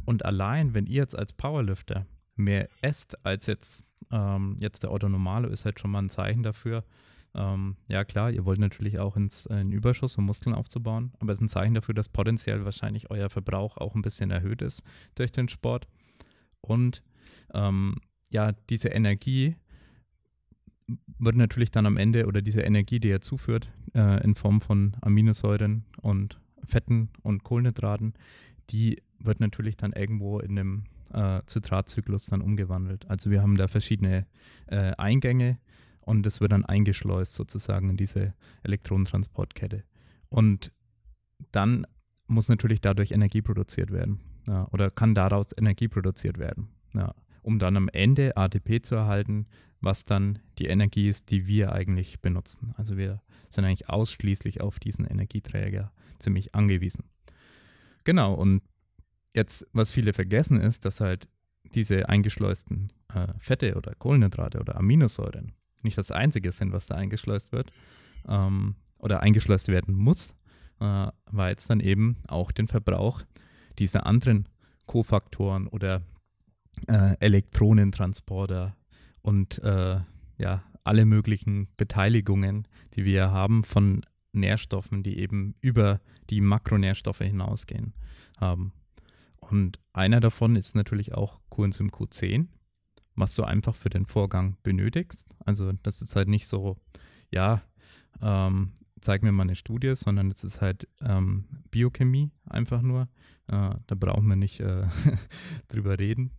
und allein, wenn ihr jetzt als Powerlifter mehr esst als jetzt, ähm, jetzt der Otto Normale, ist halt schon mal ein Zeichen dafür. Ähm, ja, klar, ihr wollt natürlich auch ins äh, in Überschuss, um Muskeln aufzubauen, aber es ist ein Zeichen dafür, dass potenziell wahrscheinlich euer Verbrauch auch ein bisschen erhöht ist durch den Sport. Und ähm, ja, diese Energie wird natürlich dann am Ende oder diese Energie, die er zuführt, äh, in Form von Aminosäuren und Fetten und Kohlenhydraten, die wird natürlich dann irgendwo in einem äh, Zitratzyklus dann umgewandelt. Also wir haben da verschiedene äh, Eingänge und es wird dann eingeschleust sozusagen in diese Elektronentransportkette. Und dann muss natürlich dadurch Energie produziert werden ja, oder kann daraus Energie produziert werden, ja, um dann am Ende ATP zu erhalten, was dann die Energie ist, die wir eigentlich benutzen. Also wir sind eigentlich ausschließlich auf diesen Energieträger ziemlich angewiesen. Genau, und Jetzt, was viele vergessen, ist, dass halt diese eingeschleusten äh, Fette oder Kohlenhydrate oder Aminosäuren nicht das Einzige sind, was da eingeschleust wird ähm, oder eingeschleust werden muss, äh, weil es dann eben auch den Verbrauch dieser anderen Kofaktoren oder äh, Elektronentransporter und äh, ja, alle möglichen Beteiligungen, die wir haben von Nährstoffen, die eben über die Makronährstoffe hinausgehen, haben. Und einer davon ist natürlich auch Coenzym Q10, was du einfach für den Vorgang benötigst. Also das ist halt nicht so, ja, ähm, zeig mir mal eine Studie, sondern es ist halt ähm, Biochemie einfach nur. Äh, da brauchen wir nicht äh, drüber reden,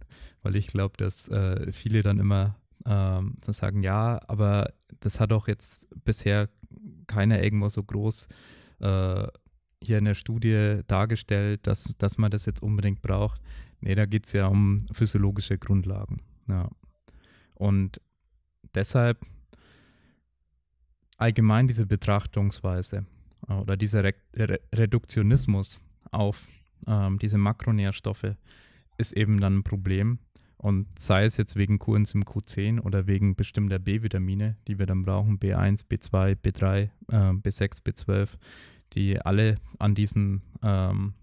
weil ich glaube, dass äh, viele dann immer ähm, sagen, ja, aber das hat doch jetzt bisher keiner irgendwo so groß äh, hier in der Studie dargestellt, dass, dass man das jetzt unbedingt braucht. Nee, da geht es ja um physiologische Grundlagen. Ja. Und deshalb allgemein diese Betrachtungsweise äh, oder dieser Re Re Reduktionismus auf ähm, diese Makronährstoffe ist eben dann ein Problem. Und sei es jetzt wegen Coenzym Q10 oder wegen bestimmter B-Vitamine, die wir dann brauchen, B1, B2, B3, äh, B6, B12, die alle an diesen ähm,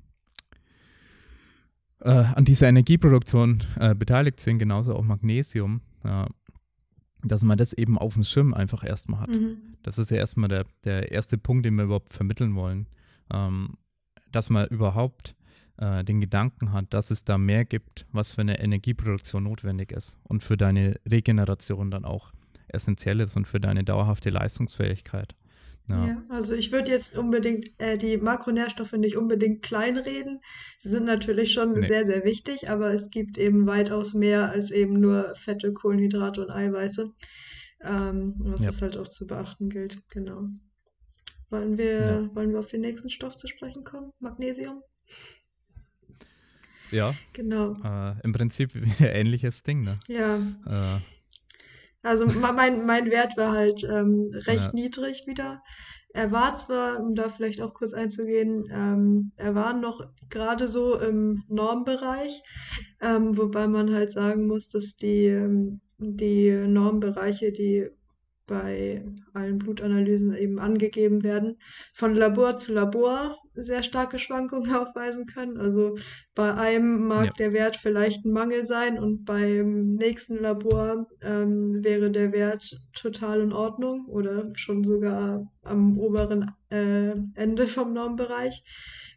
äh, an dieser Energieproduktion äh, beteiligt sind, genauso auch Magnesium, äh, dass man das eben auf dem Schirm einfach erstmal hat. Mhm. Das ist ja erstmal der, der erste Punkt, den wir überhaupt vermitteln wollen. Ähm, dass man überhaupt äh, den Gedanken hat, dass es da mehr gibt, was für eine Energieproduktion notwendig ist und für deine Regeneration dann auch essentiell ist und für deine dauerhafte Leistungsfähigkeit. Ja. Ja, also ich würde jetzt unbedingt äh, die Makronährstoffe nicht unbedingt kleinreden. Sie sind natürlich schon Nee. sehr, sehr wichtig, aber es gibt eben weitaus mehr als eben nur Fette, Kohlenhydrate und Eiweiße, ähm, was Ja. es halt auch zu beachten gilt. Genau. Wollen wir, Ja. wollen wir auf den nächsten Stoff zu sprechen kommen? Magnesium? Ja, Genau. äh, im Prinzip wieder ähnliches Ding, ne? Ja, Äh, Also mein, mein Wert war halt ähm, recht Ja. niedrig wieder. Er war zwar, um da vielleicht auch kurz einzugehen, ähm, er war noch gerade so im Normbereich, ähm, wobei man halt sagen muss, dass die, ähm, die Normbereiche, die bei allen Blutanalysen eben angegeben werden, von Labor zu Labor sehr starke Schwankungen aufweisen können. Also bei einem mag Ja. der Wert vielleicht ein Mangel sein und beim nächsten Labor ähm, wäre der Wert total in Ordnung oder schon sogar am oberen äh, Ende vom Normbereich.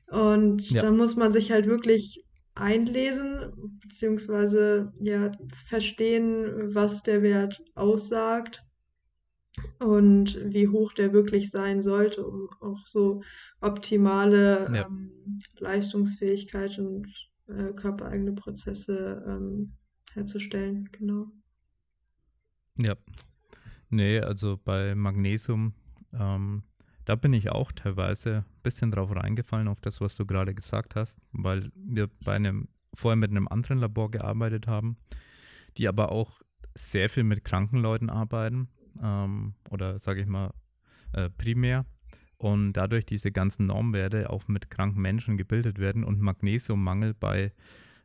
Und Ja. da muss man sich halt wirklich einlesen, beziehungsweise ja verstehen, was der Wert aussagt und wie hoch der wirklich sein sollte, um auch so optimale Ja. ähm, Leistungsfähigkeit und äh, körpereigene Prozesse ähm, herzustellen. Genau. Ja. Nee, also bei Magnesium, ähm, da bin ich auch teilweise ein bisschen drauf reingefallen, auf das, was du gerade gesagt hast, weil wir bei einem, vorher mit einem anderen Labor gearbeitet haben, die aber auch sehr viel mit kranken Leuten arbeiten, ähm, oder sage ich mal äh, primär, und dadurch diese ganzen Normwerte auch mit kranken Menschen gebildet werden und Magnesiummangel bei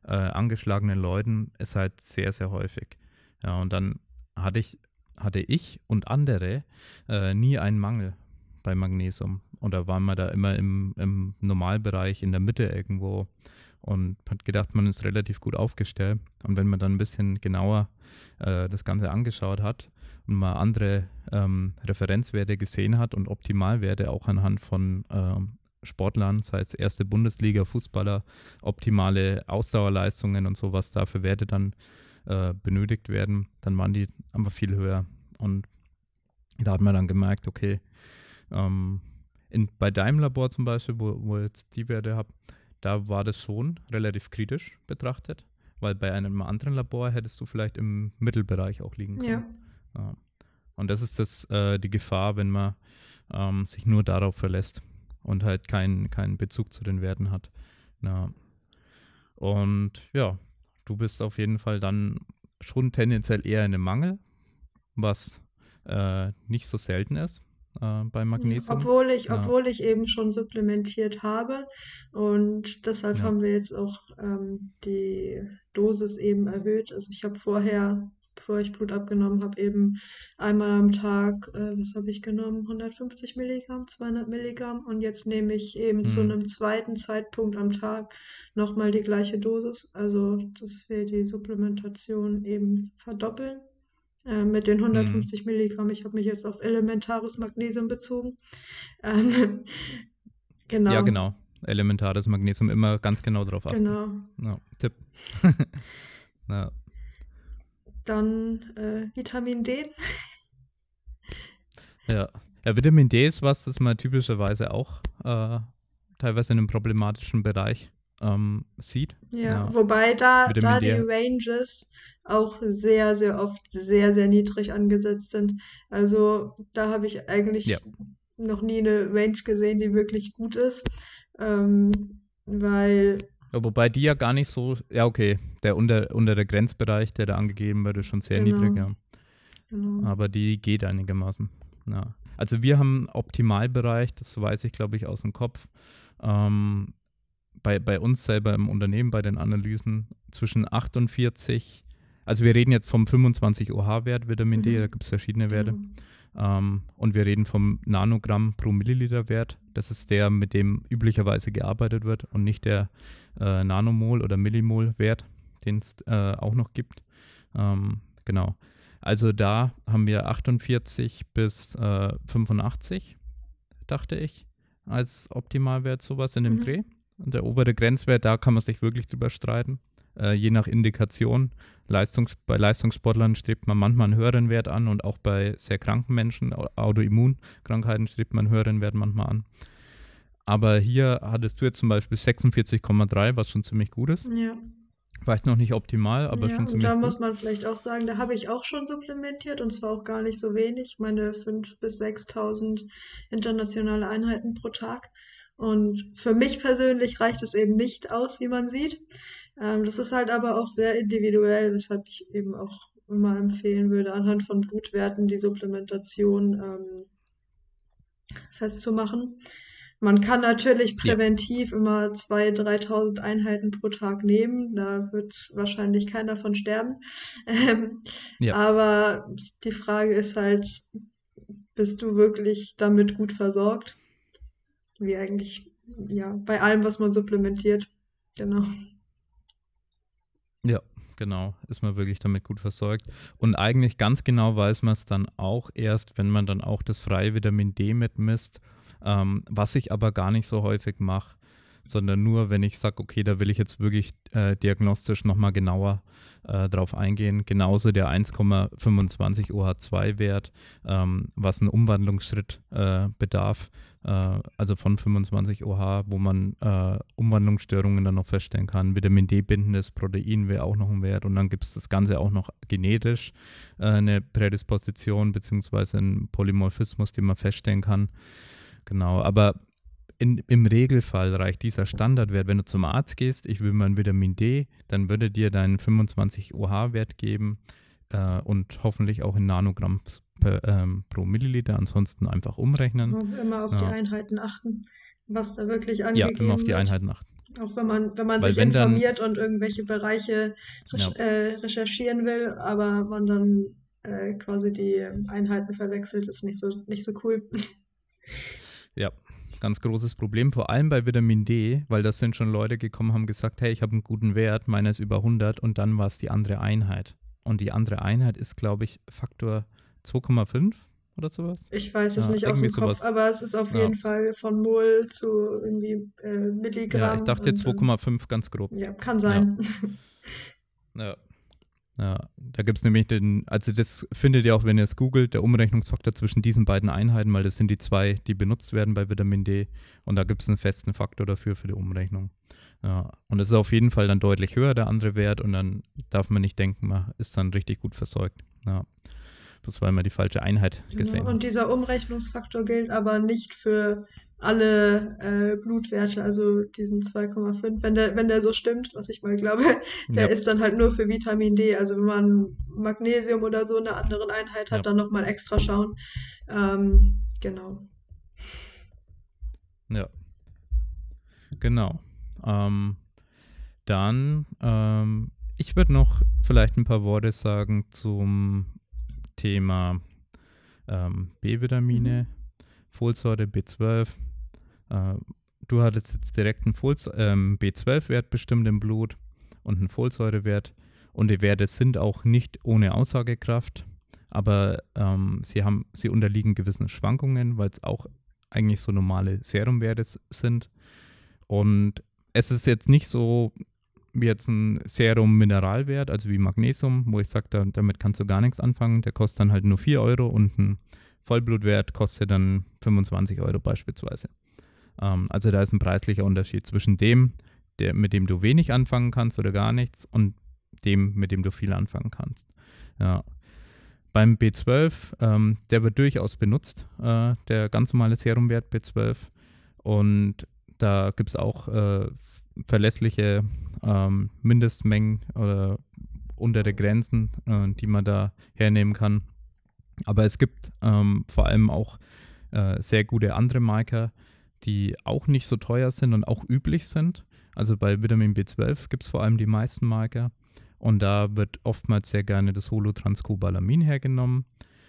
äh, angeschlagenen Leuten ist halt sehr, sehr häufig. Ja, und dann hatte ich, hatte ich und andere äh, nie einen Mangel bei Magnesium. Und da waren wir da immer im, im Normalbereich, in der Mitte irgendwo und hat gedacht, man ist relativ gut aufgestellt. Und wenn man dann ein bisschen genauer äh, das Ganze angeschaut hat und mal andere ähm, Referenzwerte gesehen hat und Optimalwerte auch anhand von ähm, Sportlern, sei es erste Bundesliga, Fußballer, optimale Ausdauerleistungen und so, was da für Werte dann äh, benötigt werden, dann waren die einfach viel höher. Und da hat man dann gemerkt, okay, ähm, in, bei deinem Labor zum Beispiel, wo, wo jetzt die Werte habt, da war das schon relativ kritisch betrachtet, weil bei einem anderen Labor hättest du vielleicht im Mittelbereich auch liegen können. Ja. Ja. Und das ist das, äh, die Gefahr, wenn man ähm, sich nur darauf verlässt und halt keinen keinen Bezug zu den Werten hat. Ja. Und ja, du bist auf jeden Fall dann schon tendenziell eher in einem Mangel, was äh, nicht so selten ist äh, bei Magnesium. Obwohl ich, Ja. obwohl ich eben schon supplementiert habe und deshalb Ja. haben wir jetzt auch ähm, die Dosis eben erhöht. Also ich habe vorher, bevor ich Blut abgenommen habe, eben einmal am Tag, äh, was habe ich genommen? 150 Milligramm, 200 Milligramm und jetzt nehme ich eben zu Mhm. einem zweiten Zeitpunkt am Tag nochmal die gleiche Dosis. Also dass wir die Supplementation eben verdoppeln. Äh, mit den 150 Milligramm. Ich habe mich jetzt auf elementares Magnesium bezogen. Ähm, genau. Ja, genau. Elementares Magnesium immer ganz genau drauf achten. Genau. Ja, Tipp. ja. Dann äh, Vitamin D. Ja. ja, Vitamin D ist was, das man typischerweise auch äh, teilweise in einem problematischen Bereich ähm, sieht. Ja, Ja. wobei da, Vitamin da D. die Ranges auch sehr, sehr oft sehr, sehr niedrig angesetzt sind. Also da habe ich eigentlich Ja. noch nie eine Range gesehen, die wirklich gut ist. Ähm, weil, Ja, wobei die ja gar nicht so, ja okay, der unter, unter der Grenzbereich, der da angegeben wird, ist schon sehr Genau. niedrig, ja. genau. Aber die geht einigermaßen. Ja. Also wir haben einen Optimalbereich, das weiß ich, glaube ich, aus dem Kopf. Ähm, bei, bei uns selber im Unternehmen, bei den Analysen, zwischen 48 also wir reden jetzt vom 25 OH-Wert Vitamin D, Mhm. da gibt es verschiedene Werte. Genau. Ähm, und wir reden vom Nanogramm pro Milliliter Wert. Das ist der, mit dem üblicherweise gearbeitet wird und nicht der äh, Nanomol oder Millimol Wert, den es äh, auch noch gibt. Ähm, genau. Also da haben wir 48 bis äh, 85, dachte ich, als Optimalwert sowas in dem Mhm. Dreh. Und der obere Grenzwert, da kann man sich wirklich drüber streiten. Äh, je nach Indikation. Leistungs bei Leistungssportlern strebt man manchmal einen höheren Wert an und auch bei sehr kranken Menschen, Au- Autoimmunkrankheiten, strebt man einen höheren Wert manchmal an. Aber hier hattest du jetzt zum Beispiel 46,3, was schon ziemlich gut ist. Ja. Vielleicht noch nicht optimal, aber ja, schon und ziemlich da gut. muss man vielleicht auch sagen, da habe ich auch schon supplementiert und zwar auch gar nicht so wenig, meine 5.000 bis 6.000 internationale Einheiten pro Tag. Und für mich persönlich reicht es eben nicht aus, wie man sieht. Ähm, das ist halt aber auch sehr individuell, weshalb ich eben auch immer empfehlen würde, anhand von Blutwerten die Supplementation ähm, festzumachen. Man kann natürlich Ja. präventiv immer 2.000, 3.000 Einheiten pro Tag nehmen. Da wird wahrscheinlich keiner von sterben. Ähm, Ja. aber die Frage ist halt, bist du wirklich damit gut versorgt? Wie eigentlich, ja, bei allem, was man supplementiert. Genau. Ja, genau. Ist man wirklich damit gut versorgt. Und eigentlich ganz genau weiß man es dann auch erst, wenn man dann auch das freie Vitamin D mitmisst, ähm, was ich aber gar nicht so häufig mache, sondern nur, wenn ich sage, okay, da will ich jetzt wirklich äh, diagnostisch nochmal genauer äh, drauf eingehen. Genauso der 1,25 OH2-Wert, ähm, was einen Umwandlungsschritt äh, bedarf, äh, also von 25 OH, wo man äh, Umwandlungsstörungen dann noch feststellen kann. Vitamin D-bindendes Protein wäre auch noch ein Wert und dann gibt es das Ganze auch noch genetisch, äh, eine Prädisposition beziehungsweise einen Polymorphismus, den man feststellen kann. Genau, aber in, im Regelfall reicht dieser Standardwert, wenn du zum Arzt gehst, ich will mal ein Vitamin D, dann würde dir deinen 25 OH-Wert geben äh, und hoffentlich auch in Nanogramm per, ähm, pro Milliliter, ansonsten einfach umrechnen. Und immer auf die Ja. Einheiten achten, was da wirklich Ja, angegeben immer auf die wird. Einheiten achten. Auch wenn man, wenn man Weil sich wenn dann- informiert und irgendwelche Bereiche Ja. äh, recherchieren will, aber man dann äh, quasi die Einheiten verwechselt, ist nicht so, nicht so cool. Ja, ganz großes Problem, vor allem bei Vitamin D, weil das sind schon Leute gekommen, haben gesagt, hey, ich habe einen guten Wert, meiner ist über 100 und dann war es die andere Einheit. Und die andere Einheit ist, glaube ich, Faktor 2,5 oder sowas. Ich weiß es Ja, nicht aus dem irgendwie Kopf, sowas. aber es ist auf Ja. jeden Fall von Mol zu irgendwie äh, Milligramm. Ja, ich dachte und dann- 2,5 ganz grob. Ja, kann sein. Ja. Ja, da gibt es nämlich den, also das findet ihr auch, wenn ihr es googelt, der Umrechnungsfaktor zwischen diesen beiden Einheiten, weil das sind die zwei, die benutzt werden bei Vitamin D. Und da gibt es einen festen Faktor dafür für die Umrechnung. Ja, und es ist auf jeden Fall dann deutlich höher, der andere Wert, und dann darf man nicht denken, man ist dann richtig gut versorgt. Ja. Bloß weil man die falsche Einheit gesehen Genau. hat. Und dieser Umrechnungsfaktor gilt aber nicht für alle äh, Blutwerte, also diesen 2,5, wenn der, wenn der so stimmt, was ich mal glaube, der Ja. ist dann halt nur für Vitamin D. Also wenn man Magnesium oder so eine andere Einheit hat, Ja. dann nochmal extra schauen. Ähm, genau. Ja. Genau. Ähm, dann, ähm, ich würde noch vielleicht ein paar Worte sagen zum Thema ähm, B-Vitamine, Folsäure, B12. Äh, du hattest jetzt direkt einen ähm, B12-Wert bestimmt im Blut und einen Folsäurewert. Und die Werte sind auch nicht ohne Aussagekraft, aber ähm, sie, haben, sie unterliegen gewissen Schwankungen, weil es auch eigentlich so normale Serumwerte sind. Und es ist jetzt nicht so wie jetzt ein Serum-Mineralwert, also wie Magnesium, wo ich sage, da, damit kannst du gar nichts anfangen. Der kostet dann halt nur 4 Euro und ein Vollblutwert kostet dann 25 Euro beispielsweise. Ähm, also da ist ein preislicher Unterschied zwischen dem, der, mit dem du wenig anfangen kannst oder gar nichts und dem, mit dem du viel anfangen kannst. Ja. Beim B12, ähm, der wird durchaus benutzt, äh, der ganz normale Serumwert B12. Und da gibt es auch äh, verlässliche ähm, Mindestmengen oder untere Grenzen, äh, die man da hernehmen kann. Aber es gibt ähm, vor allem auch äh, sehr gute andere Marker, die auch nicht so teuer sind und auch üblich sind. Also bei Vitamin B12 gibt es vor allem die meisten Marker. Und da wird oftmals sehr gerne das Holotranscobalamin hergenommen.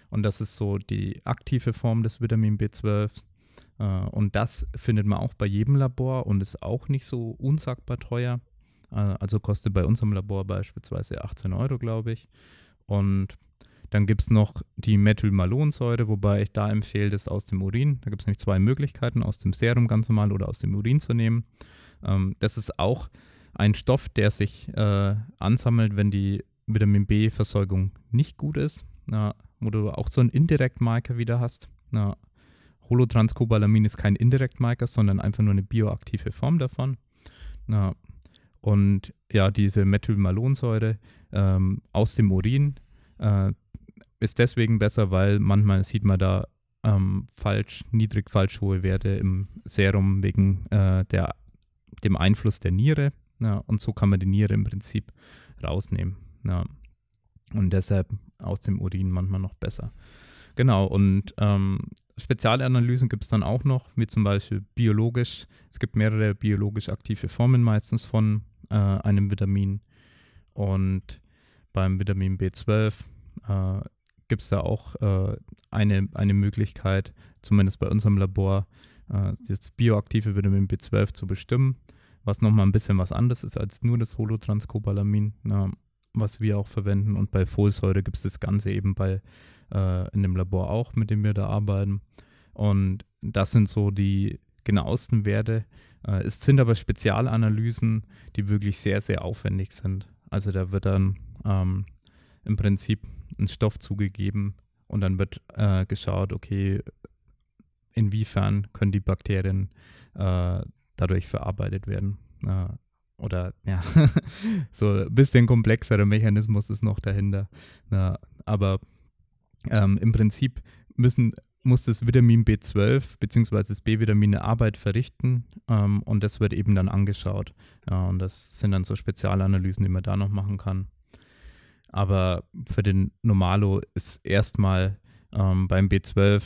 Und das ist so die aktive Form des Vitamin B12. Äh, und das findet man auch bei jedem Labor und ist auch nicht so unsagbar teuer. Äh, also kostet bei unserem Labor beispielsweise 18 Euro, glaube ich. Und dann gibt es noch die Methylmalonsäure, wobei ich da empfehle, das aus dem Urin. Da gibt es nämlich zwei Möglichkeiten, aus dem Serum ganz normal oder aus dem Urin zu nehmen. Ähm, das ist auch ein Stoff, der sich äh, ansammelt, wenn die Vitamin B-Versorgung nicht gut ist, na, wo du auch so einen Indirect-Marker wieder hast. Na, Holotranscobalamin ist kein Indirect-Marker, sondern einfach nur eine bioaktive Form davon. Na, und ja, diese Methylmalonsäure ähm, aus dem Urin äh, ist deswegen besser, weil manchmal sieht man da ähm, falsch, niedrig falsch hohe Werte im Serum wegen äh, der, dem Einfluss der Niere. Ja, und so kann man die Niere im Prinzip rausnehmen. Ja. Und deshalb aus dem Urin manchmal noch besser. Genau, und ähm, Spezialanalysen gibt es dann auch noch, wie zum Beispiel biologisch. Es gibt mehrere biologisch aktive Formen meistens von äh, einem Vitamin. Und beim Vitamin B12 äh, gibt es da auch äh, eine, eine Möglichkeit, zumindest bei unserem Labor, äh, das bioaktive Vitamin B12 zu bestimmen was nochmal ein bisschen was anderes ist als nur das Holotranscobalamin, na, was wir auch verwenden. Und bei Folsäure gibt es das Ganze eben bei äh, in dem Labor auch, mit dem wir da arbeiten. Und das sind so die genauesten Werte. Äh, es sind aber Spezialanalysen, die wirklich sehr, sehr aufwendig sind. Also da wird dann ähm, im Prinzip ein Stoff zugegeben und dann wird äh, geschaut, okay, inwiefern können die Bakterien äh, dadurch verarbeitet werden. Äh, oder ja, so ein bisschen komplexerer Mechanismus ist noch dahinter. Äh, aber ähm, im Prinzip müssen, muss das Vitamin B12 bzw. das B-Vitamin eine Arbeit verrichten ähm, und das wird eben dann angeschaut. Ja, und das sind dann so Spezialanalysen, die man da noch machen kann. Aber für den Normalo ist erstmal ähm, beim B12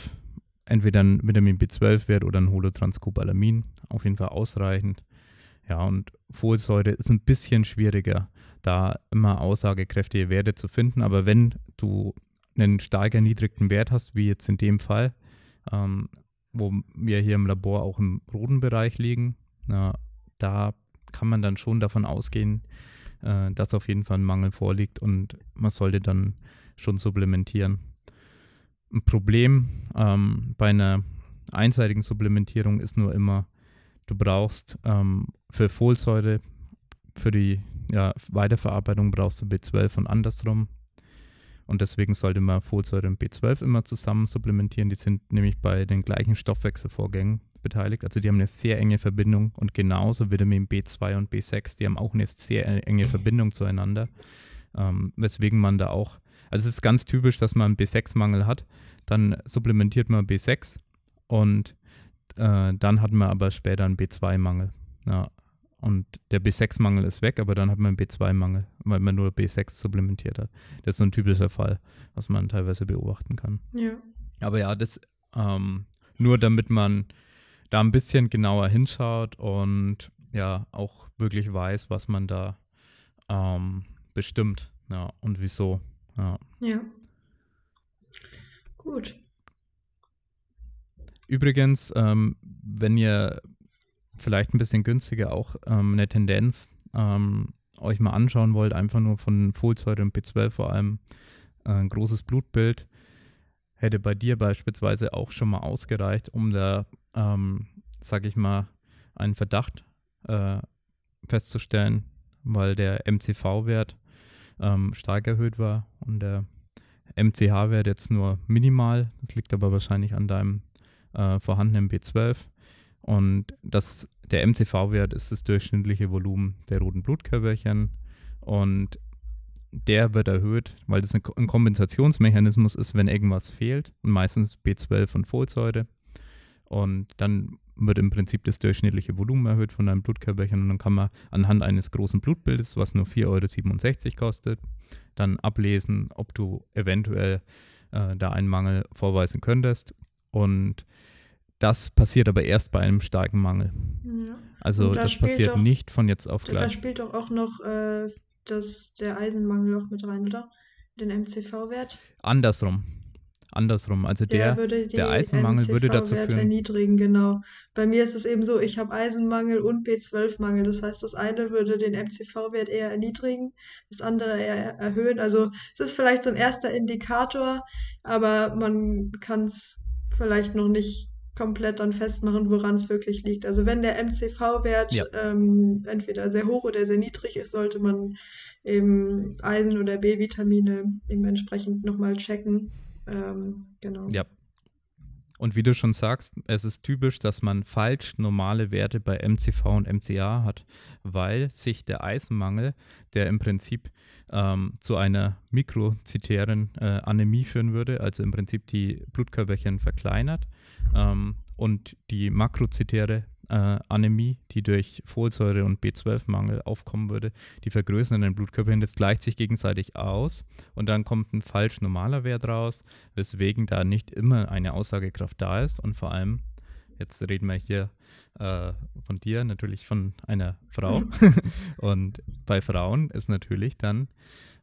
entweder ein Vitamin B12-Wert oder ein Holotranscobalamin auf jeden Fall ausreichend. Ja, und Folsäure ist ein bisschen schwieriger, da immer aussagekräftige Werte zu finden. Aber wenn du einen stark erniedrigten Wert hast, wie jetzt in dem Fall, ähm, wo wir hier im Labor auch im roten Bereich liegen, na, da kann man dann schon davon ausgehen, äh, dass auf jeden Fall ein Mangel vorliegt und man sollte dann schon supplementieren. Ein Problem ähm, bei einer einseitigen Supplementierung ist nur immer, Du brauchst ähm, für Folsäure, für die ja, Weiterverarbeitung brauchst du B12 und andersrum. Und deswegen sollte man Folsäure und B12 immer zusammen supplementieren. Die sind nämlich bei den gleichen Stoffwechselvorgängen beteiligt. Also die haben eine sehr enge Verbindung und genauso Vitamin B2 und B6, die haben auch eine sehr enge Verbindung zueinander. Ähm, weswegen man da auch, also es ist ganz typisch, dass man einen B6-Mangel hat. Dann supplementiert man B6 und äh, dann hat man aber später einen B2-Mangel. Ja. Und der B6-Mangel ist weg, aber dann hat man einen B2-Mangel, weil man nur B6 supplementiert hat. Das ist so ein typischer Fall, was man teilweise beobachten kann. Ja. Aber ja, das ähm, nur damit man da ein bisschen genauer hinschaut und ja auch wirklich weiß, was man da ähm, bestimmt ja, und wieso. Ja. ja. Gut. Übrigens, ähm, wenn ihr vielleicht ein bisschen günstiger auch ähm, eine Tendenz ähm, euch mal anschauen wollt, einfach nur von Folsäure und B12 vor allem, äh, ein großes Blutbild, hätte bei dir beispielsweise auch schon mal ausgereicht, um da, ähm, sag ich mal, einen Verdacht äh, festzustellen, weil der MCV-Wert ähm, stark erhöht war und der MCH-Wert jetzt nur minimal. Das liegt aber wahrscheinlich an deinem äh, vorhandenen B12. Und das, der MCV-Wert ist das durchschnittliche Volumen der roten Blutkörperchen. Und der wird erhöht, weil das ein, Kompensationsmechanismus ist, wenn irgendwas fehlt. Und meistens B12 und Folsäure. Und dann wird im Prinzip das durchschnittliche Volumen erhöht von deinem Blutkörperchen und dann kann man anhand eines großen Blutbildes, was nur 4,67 Euro kostet, dann ablesen, ob du eventuell äh, da einen Mangel vorweisen könntest. Und das passiert aber erst bei einem starken Mangel. Ja. Also da das passiert doch, nicht von jetzt auf gleich. Da spielt doch auch noch äh, das, der Eisenmangel auch mit rein, oder? Den MCV-Wert. Andersrum. Andersrum. Also der, würde der Eisenmangel würde dazu führen. erniedrigen, genau. Bei mir ist es eben so, ich habe Eisenmangel und B12-Mangel. Das heißt, das eine würde den MCV-Wert eher erniedrigen, das andere eher erhöhen. Also es ist vielleicht so ein erster Indikator, aber man kann es vielleicht noch nicht komplett dann festmachen, woran es wirklich liegt. Also wenn der MCV-Wert Ja. ähm, entweder sehr hoch oder sehr niedrig ist, sollte man eben Eisen- oder B-Vitamine eben entsprechend nochmal checken. Ähm, genau. Ja. Und wie du schon sagst, es ist typisch, dass man falsch normale Werte bei MCV und MCA hat, weil sich der Eisenmangel, der im Prinzip ähm, zu einer mikrozitären äh, Anämie führen würde, also im Prinzip die Blutkörperchen verkleinert, ähm, und die makrozitäre äh, Anämie, die durch Folsäure und B12-Mangel aufkommen würde, die vergrößern den Blutkörperchen, das gleicht sich gegenseitig aus und dann kommt ein falsch normaler Wert raus, weswegen da nicht immer eine Aussagekraft da ist und vor allem, jetzt reden wir hier äh, von dir, natürlich von einer Frau und bei Frauen ist natürlich dann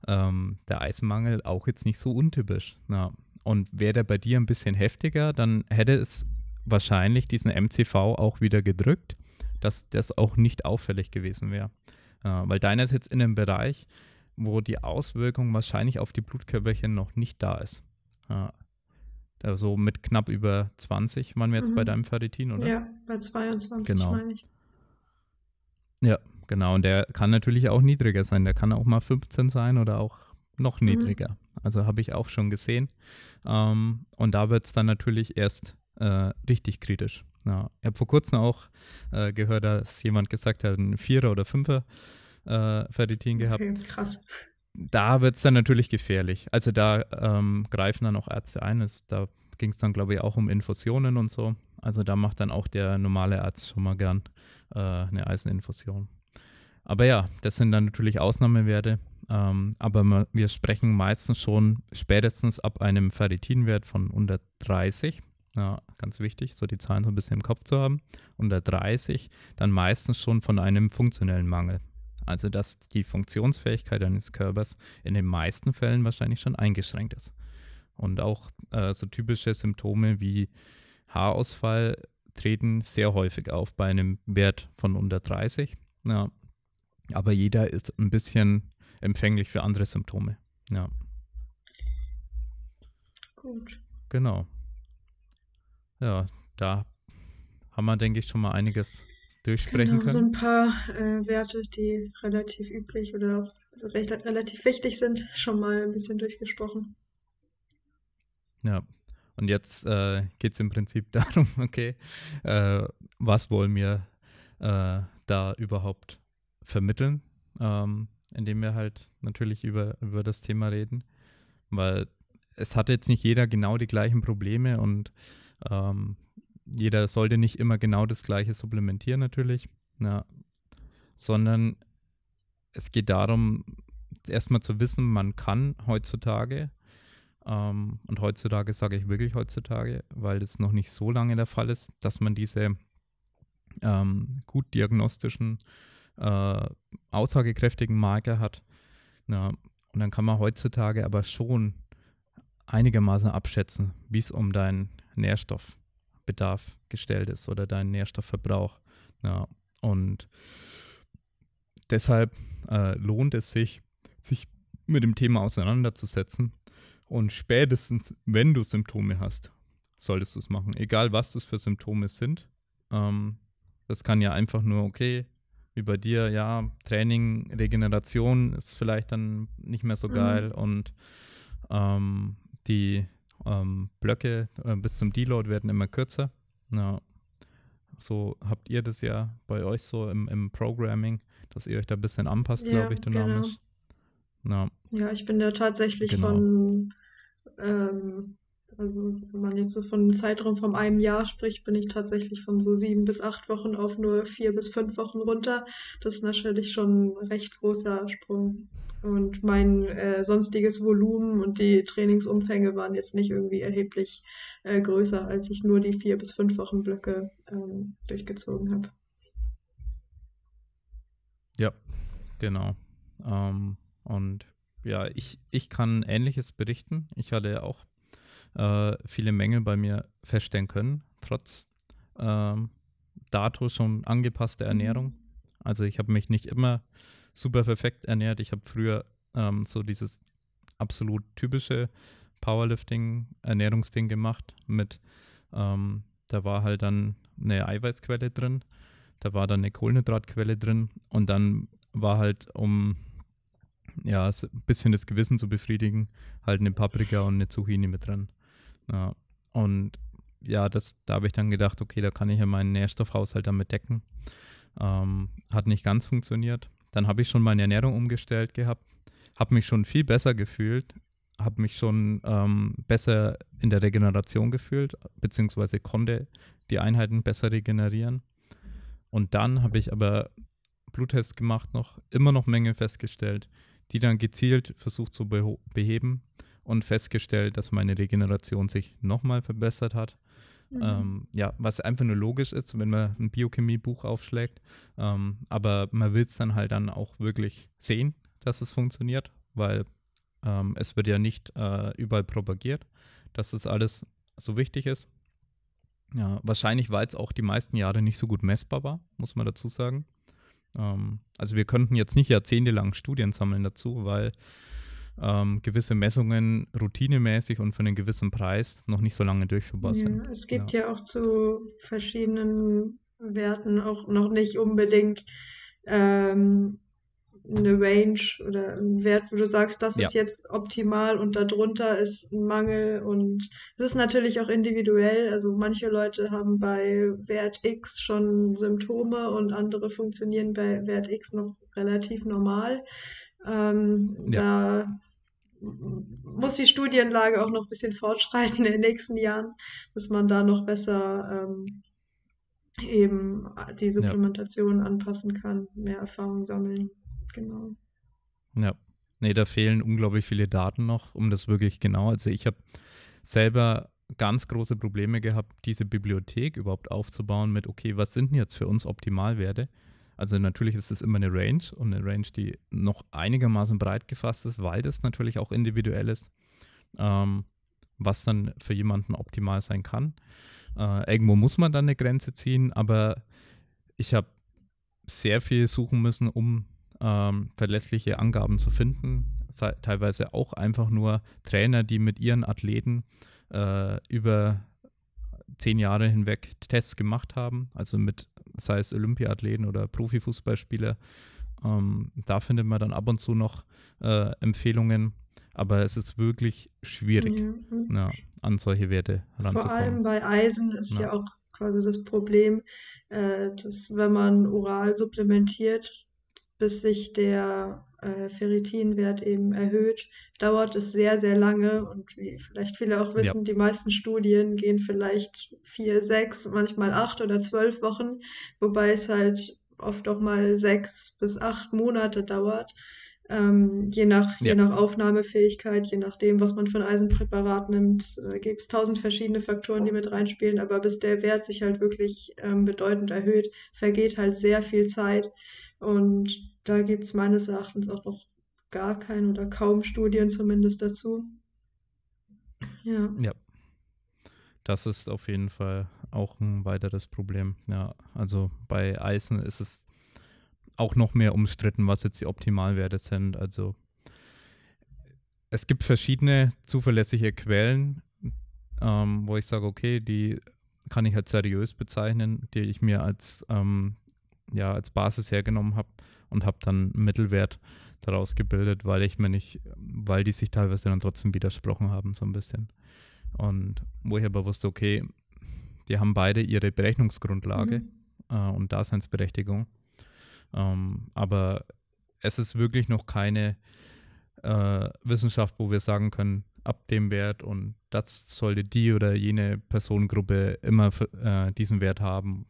ähm, der Eisenmangel auch jetzt nicht so untypisch. Ja. Und wäre der bei dir ein bisschen heftiger, dann hätte es wahrscheinlich diesen MCV auch wieder gedrückt, dass das auch nicht auffällig gewesen wäre. Äh, weil deiner ist jetzt in einem Bereich, wo die Auswirkung wahrscheinlich auf die Blutkörperchen noch nicht da ist. Äh, also mit knapp über 20 waren wir jetzt bei Mhm. deinem Ferritin, oder? Ja, bei 22 Genau. meine ich. Ja, genau. Und der kann natürlich auch niedriger sein. Der kann auch mal 15 sein oder auch noch Mhm. niedriger. Also habe ich auch schon gesehen. Ähm, und da wird es dann natürlich erst äh, richtig kritisch. Ja, ich habe vor kurzem auch äh, gehört, dass jemand gesagt hat, ein Vierer oder Fünfer äh, Ferritin gehabt. Okay, krass. Da wird es dann natürlich gefährlich. Also da ähm, greifen dann auch Ärzte ein. Es, da ging es dann, glaube ich, auch um Infusionen und so. Also da macht dann auch der normale Arzt schon mal gern äh, eine Eiseninfusion. Aber ja, das sind dann natürlich Ausnahmewerte. Ähm, aber wir sprechen meistens schon spätestens ab einem Ferritinwert von unter 30. Ja, ganz wichtig, so die Zahlen so ein bisschen im Kopf zu haben. Unter 30 dann meistens schon von einem funktionellen Mangel. Also dass die Funktionsfähigkeit eines Körpers in den meisten Fällen wahrscheinlich schon eingeschränkt ist. Und auch äh, so typische Symptome wie Haarausfall treten sehr häufig auf bei einem Wert von unter 30. Ja. Aber jeder ist ein bisschen empfänglich für andere Symptome. Ja, Gut. genau. Ja, da haben wir, denke ich, schon mal einiges durchsprechen Genau, so können. ein paar äh, Werte, die relativ üblich oder auch so recht, relativ wichtig sind, schon mal ein bisschen durchgesprochen. Ja, und jetzt äh, geht es im Prinzip darum, okay, äh, was wollen wir äh, da überhaupt vermitteln, ähm, indem wir halt natürlich über, über das Thema reden, weil es hat jetzt nicht jeder genau die gleichen Probleme und ähm, jeder sollte nicht immer genau das gleiche supplementieren natürlich, ja, sondern es geht darum, erstmal zu wissen, man kann heutzutage ähm, und heutzutage sage ich wirklich heutzutage, weil das noch nicht so lange der Fall ist, dass man diese ähm, gut diagnostischen, äh, aussagekräftigen Marker hat. Ja, und dann kann man heutzutage aber schon einigermaßen abschätzen, wie es um deinen Nährstoffbedarf gestellt ist oder deinen Nährstoffverbrauch. Ja, und deshalb äh, lohnt es sich, sich mit dem Thema auseinanderzusetzen und spätestens, wenn du Symptome hast, solltest du es machen. Egal, was das für Symptome sind. Ähm, das kann ja einfach nur, okay, wie bei dir, ja, Training, Regeneration ist vielleicht dann nicht mehr so Mhm. geil und ähm, die ähm, Blöcke äh, bis zum Deload werden immer kürzer. Ja. So habt ihr das ja bei euch so im, im Programming, dass ihr euch da ein bisschen anpasst, Ja, glaube ich, genau. dynamisch. Ja. Ja, ich bin da tatsächlich Genau. von, ähm, also wenn man jetzt so von einem Zeitraum von einem Jahr spricht, bin ich tatsächlich von so sieben bis acht Wochen auf nur vier bis fünf Wochen runter. Das ist natürlich schon ein recht großer Sprung. Und mein äh, sonstiges Volumen und die Trainingsumfänge waren jetzt nicht irgendwie erheblich äh, größer, als ich nur die vier bis fünf Wochen Blöcke ähm, durchgezogen habe. Ja, genau. Ähm, und ja, ich, ich kann Ähnliches berichten. Ich hatte auch äh, viele Mängel bei mir feststellen können, trotz ähm, dato schon angepasster Ernährung. Also ich habe mich nicht immer super perfekt ernährt. Ich habe früher ähm, so dieses absolut typische Powerlifting-Ernährungsding gemacht mit, ähm, da war halt dann eine Eiweißquelle drin, da war dann eine Kohlenhydratquelle drin und dann war halt, um ja, ein bisschen das Gewissen zu befriedigen, halt eine Paprika und eine Zucchini mit drin. Ja, und ja, das, da habe ich dann gedacht, okay, da kann ich ja meinen Nährstoffhaushalt damit decken. Ähm, hat nicht ganz funktioniert. Dann habe ich schon meine Ernährung umgestellt gehabt, habe mich schon viel besser gefühlt, habe mich schon ähm, besser in der Regeneration gefühlt, beziehungsweise konnte die Einheiten besser regenerieren. Und dann habe ich aber Bluttest gemacht noch, immer noch Mängel festgestellt, die dann gezielt versucht zu beheben und festgestellt, dass meine Regeneration sich nochmal verbessert hat. Mhm. Ähm, ja, was einfach nur logisch ist, wenn man ein Biochemie-Buch aufschlägt. Ähm, aber man will es dann halt dann auch wirklich sehen, dass es funktioniert, weil ähm, es wird ja nicht äh, überall propagiert, dass das alles so wichtig ist. Ja, wahrscheinlich, weil es auch die meisten Jahre nicht so gut messbar war, muss man dazu sagen. Ähm, also wir könnten jetzt nicht jahrzehntelang Studien sammeln dazu, weil ähm, gewisse Messungen routinemäßig und für einen gewissen Preis noch nicht so lange durchführbar sind. Ja, es gibt ja. ja. auch zu verschiedenen Werten auch noch nicht unbedingt ähm, eine Range oder ein Wert, wo du sagst, das ja. ist jetzt optimal und darunter ist ein Mangel und es ist natürlich auch individuell. Also manche Leute haben bei Wert X schon Symptome und andere funktionieren bei Wert X noch relativ normal. Ähm, ja. Da muss die Studienlage auch noch ein bisschen fortschreiten in den nächsten Jahren, dass man da noch besser ähm, eben die Supplementation ja. anpassen kann, mehr Erfahrung sammeln. Genau. Ja. Nee, da fehlen unglaublich viele Daten noch, um das wirklich genau. Also ich habe selber ganz große Probleme gehabt, diese Bibliothek überhaupt aufzubauen mit, okay, was sind denn jetzt für uns Optimalwerte? Also natürlich ist es immer eine Range und eine Range, die noch einigermaßen breit gefasst ist, weil das natürlich auch individuell ist, ähm, was dann für jemanden optimal sein kann. Äh, irgendwo muss man dann eine Grenze ziehen, aber ich habe sehr viel suchen müssen, um ähm, verlässliche Angaben zu finden. Teilweise auch einfach nur Trainer, die mit ihren Athleten äh, über zehn Jahre hinweg Tests gemacht haben, also mit, sei es Olympiathleten oder Profifußballspieler. Ähm, da findet man dann ab und zu noch äh, Empfehlungen, aber es ist wirklich schwierig, mhm. ja, an solche Werte ranzukommen. Vor allem bei Eisen ist ja, ja auch quasi das Problem, äh, dass wenn man oral supplementiert, bis sich der äh, Ferritinwert eben erhöht, dauert es sehr, sehr lange. Und wie vielleicht viele auch wissen, ja. die meisten Studien gehen vielleicht vier, sechs, manchmal acht oder zwölf Wochen, wobei es halt oft auch mal sechs bis acht Monate dauert. Ähm, je, nach, ja. je nach Aufnahmefähigkeit, je nachdem, was man für ein Eisenpräparat nimmt, äh, gibt es tausend verschiedene Faktoren, die mit reinspielen. Aber bis der Wert sich halt wirklich ähm, bedeutend erhöht, vergeht halt sehr viel Zeit. Und da gibt es meines Erachtens auch noch gar keine oder kaum Studien zumindest dazu. Ja. Ja. Das ist auf jeden Fall auch ein weiteres Problem. Ja, also bei Eisen ist es auch noch mehr umstritten, was jetzt die Optimalwerte sind. Also es gibt verschiedene zuverlässige Quellen, ähm, wo ich sage, okay, die kann ich halt seriös bezeichnen, die ich mir als, ähm, ja, als Basis hergenommen habe und habe dann einen Mittelwert daraus gebildet, weil ich mir nicht, weil die sich teilweise dann trotzdem widersprochen haben, so ein bisschen. Und wo ich aber wusste, okay, die haben beide ihre Berechnungsgrundlage mhm. äh, und Daseinsberechtigung. Ähm, aber es ist wirklich noch keine äh, Wissenschaft, wo wir sagen können, ab dem Wert und das sollte die oder jene Personengruppe immer für, äh, diesen Wert haben.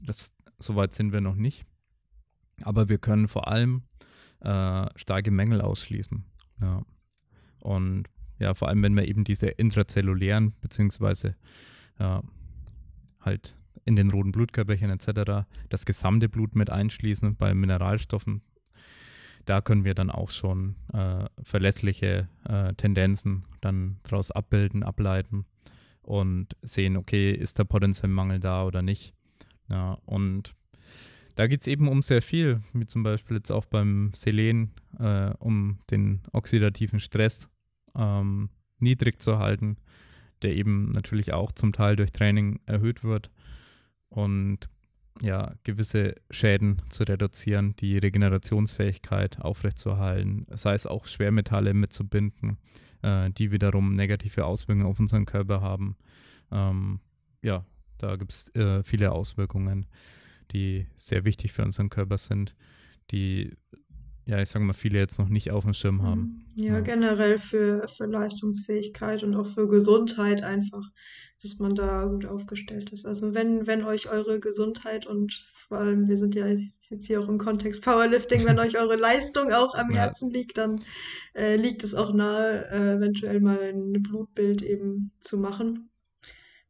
Das, Soweit sind wir noch nicht. Aber wir können vor allem äh, starke Mängel ausschließen. Ja. Und ja, vor allem, wenn wir eben diese intrazellulären, beziehungsweise ja, halt in den roten Blutkörperchen etc. das gesamte Blut mit einschließen bei Mineralstoffen, da können wir dann auch schon äh, verlässliche äh, Tendenzen dann daraus abbilden, ableiten und sehen, okay, ist der potenziell Mangel da oder nicht. Ja, und da geht es eben um sehr viel, wie zum Beispiel jetzt auch beim Selen, äh, um den oxidativen Stress ähm, niedrig zu halten, der eben natürlich auch zum Teil durch Training erhöht wird und ja, gewisse Schäden zu reduzieren, die Regenerationsfähigkeit aufrechtzuerhalten, sei es auch Schwermetalle mitzubinden, äh, die wiederum negative Auswirkungen auf unseren Körper haben. Ähm, ja, da gibt es äh, viele Auswirkungen, die sehr wichtig für unseren Körper sind, die ja, ich sage mal, viele jetzt noch nicht auf dem Schirm haben. Mhm. Ja, ja, generell für, für Leistungsfähigkeit und auch für Gesundheit einfach, dass man da gut aufgestellt ist. Also wenn, wenn euch eure Gesundheit und vor allem, wir sind ja jetzt hier auch im Kontext Powerlifting, wenn euch eure Leistung auch am ja. Herzen liegt, dann äh, liegt es auch nahe, äh, eventuell mal ein Blutbild eben zu machen,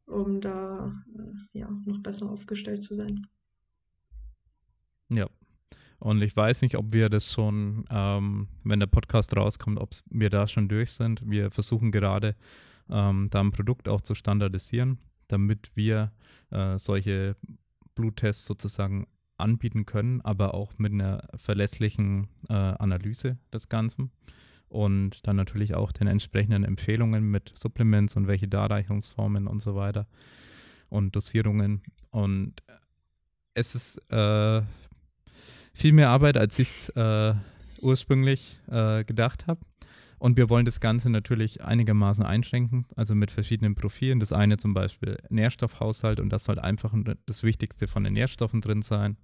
um da äh, ja noch besser aufgestellt zu sein. Ja, und ich weiß nicht, ob wir das schon, ähm, wenn der Podcast rauskommt, ob wir da schon durch sind. Wir versuchen gerade, ähm, da ein Produkt auch zu standardisieren, damit wir äh, solche Bluttests sozusagen anbieten können, aber auch mit einer verlässlichen äh, Analyse des Ganzen und dann natürlich auch den entsprechenden Empfehlungen mit Supplements und welche Darreichungsformen und so weiter und Dosierungen. Und es ist äh, viel mehr Arbeit, als ich es äh, ursprünglich äh, gedacht habe. Und wir wollen das Ganze natürlich einigermaßen einschränken, also mit verschiedenen Profilen. Das eine zum Beispiel Nährstoffhaushalt und das soll einfach das Wichtigste von den Nährstoffen drin sein.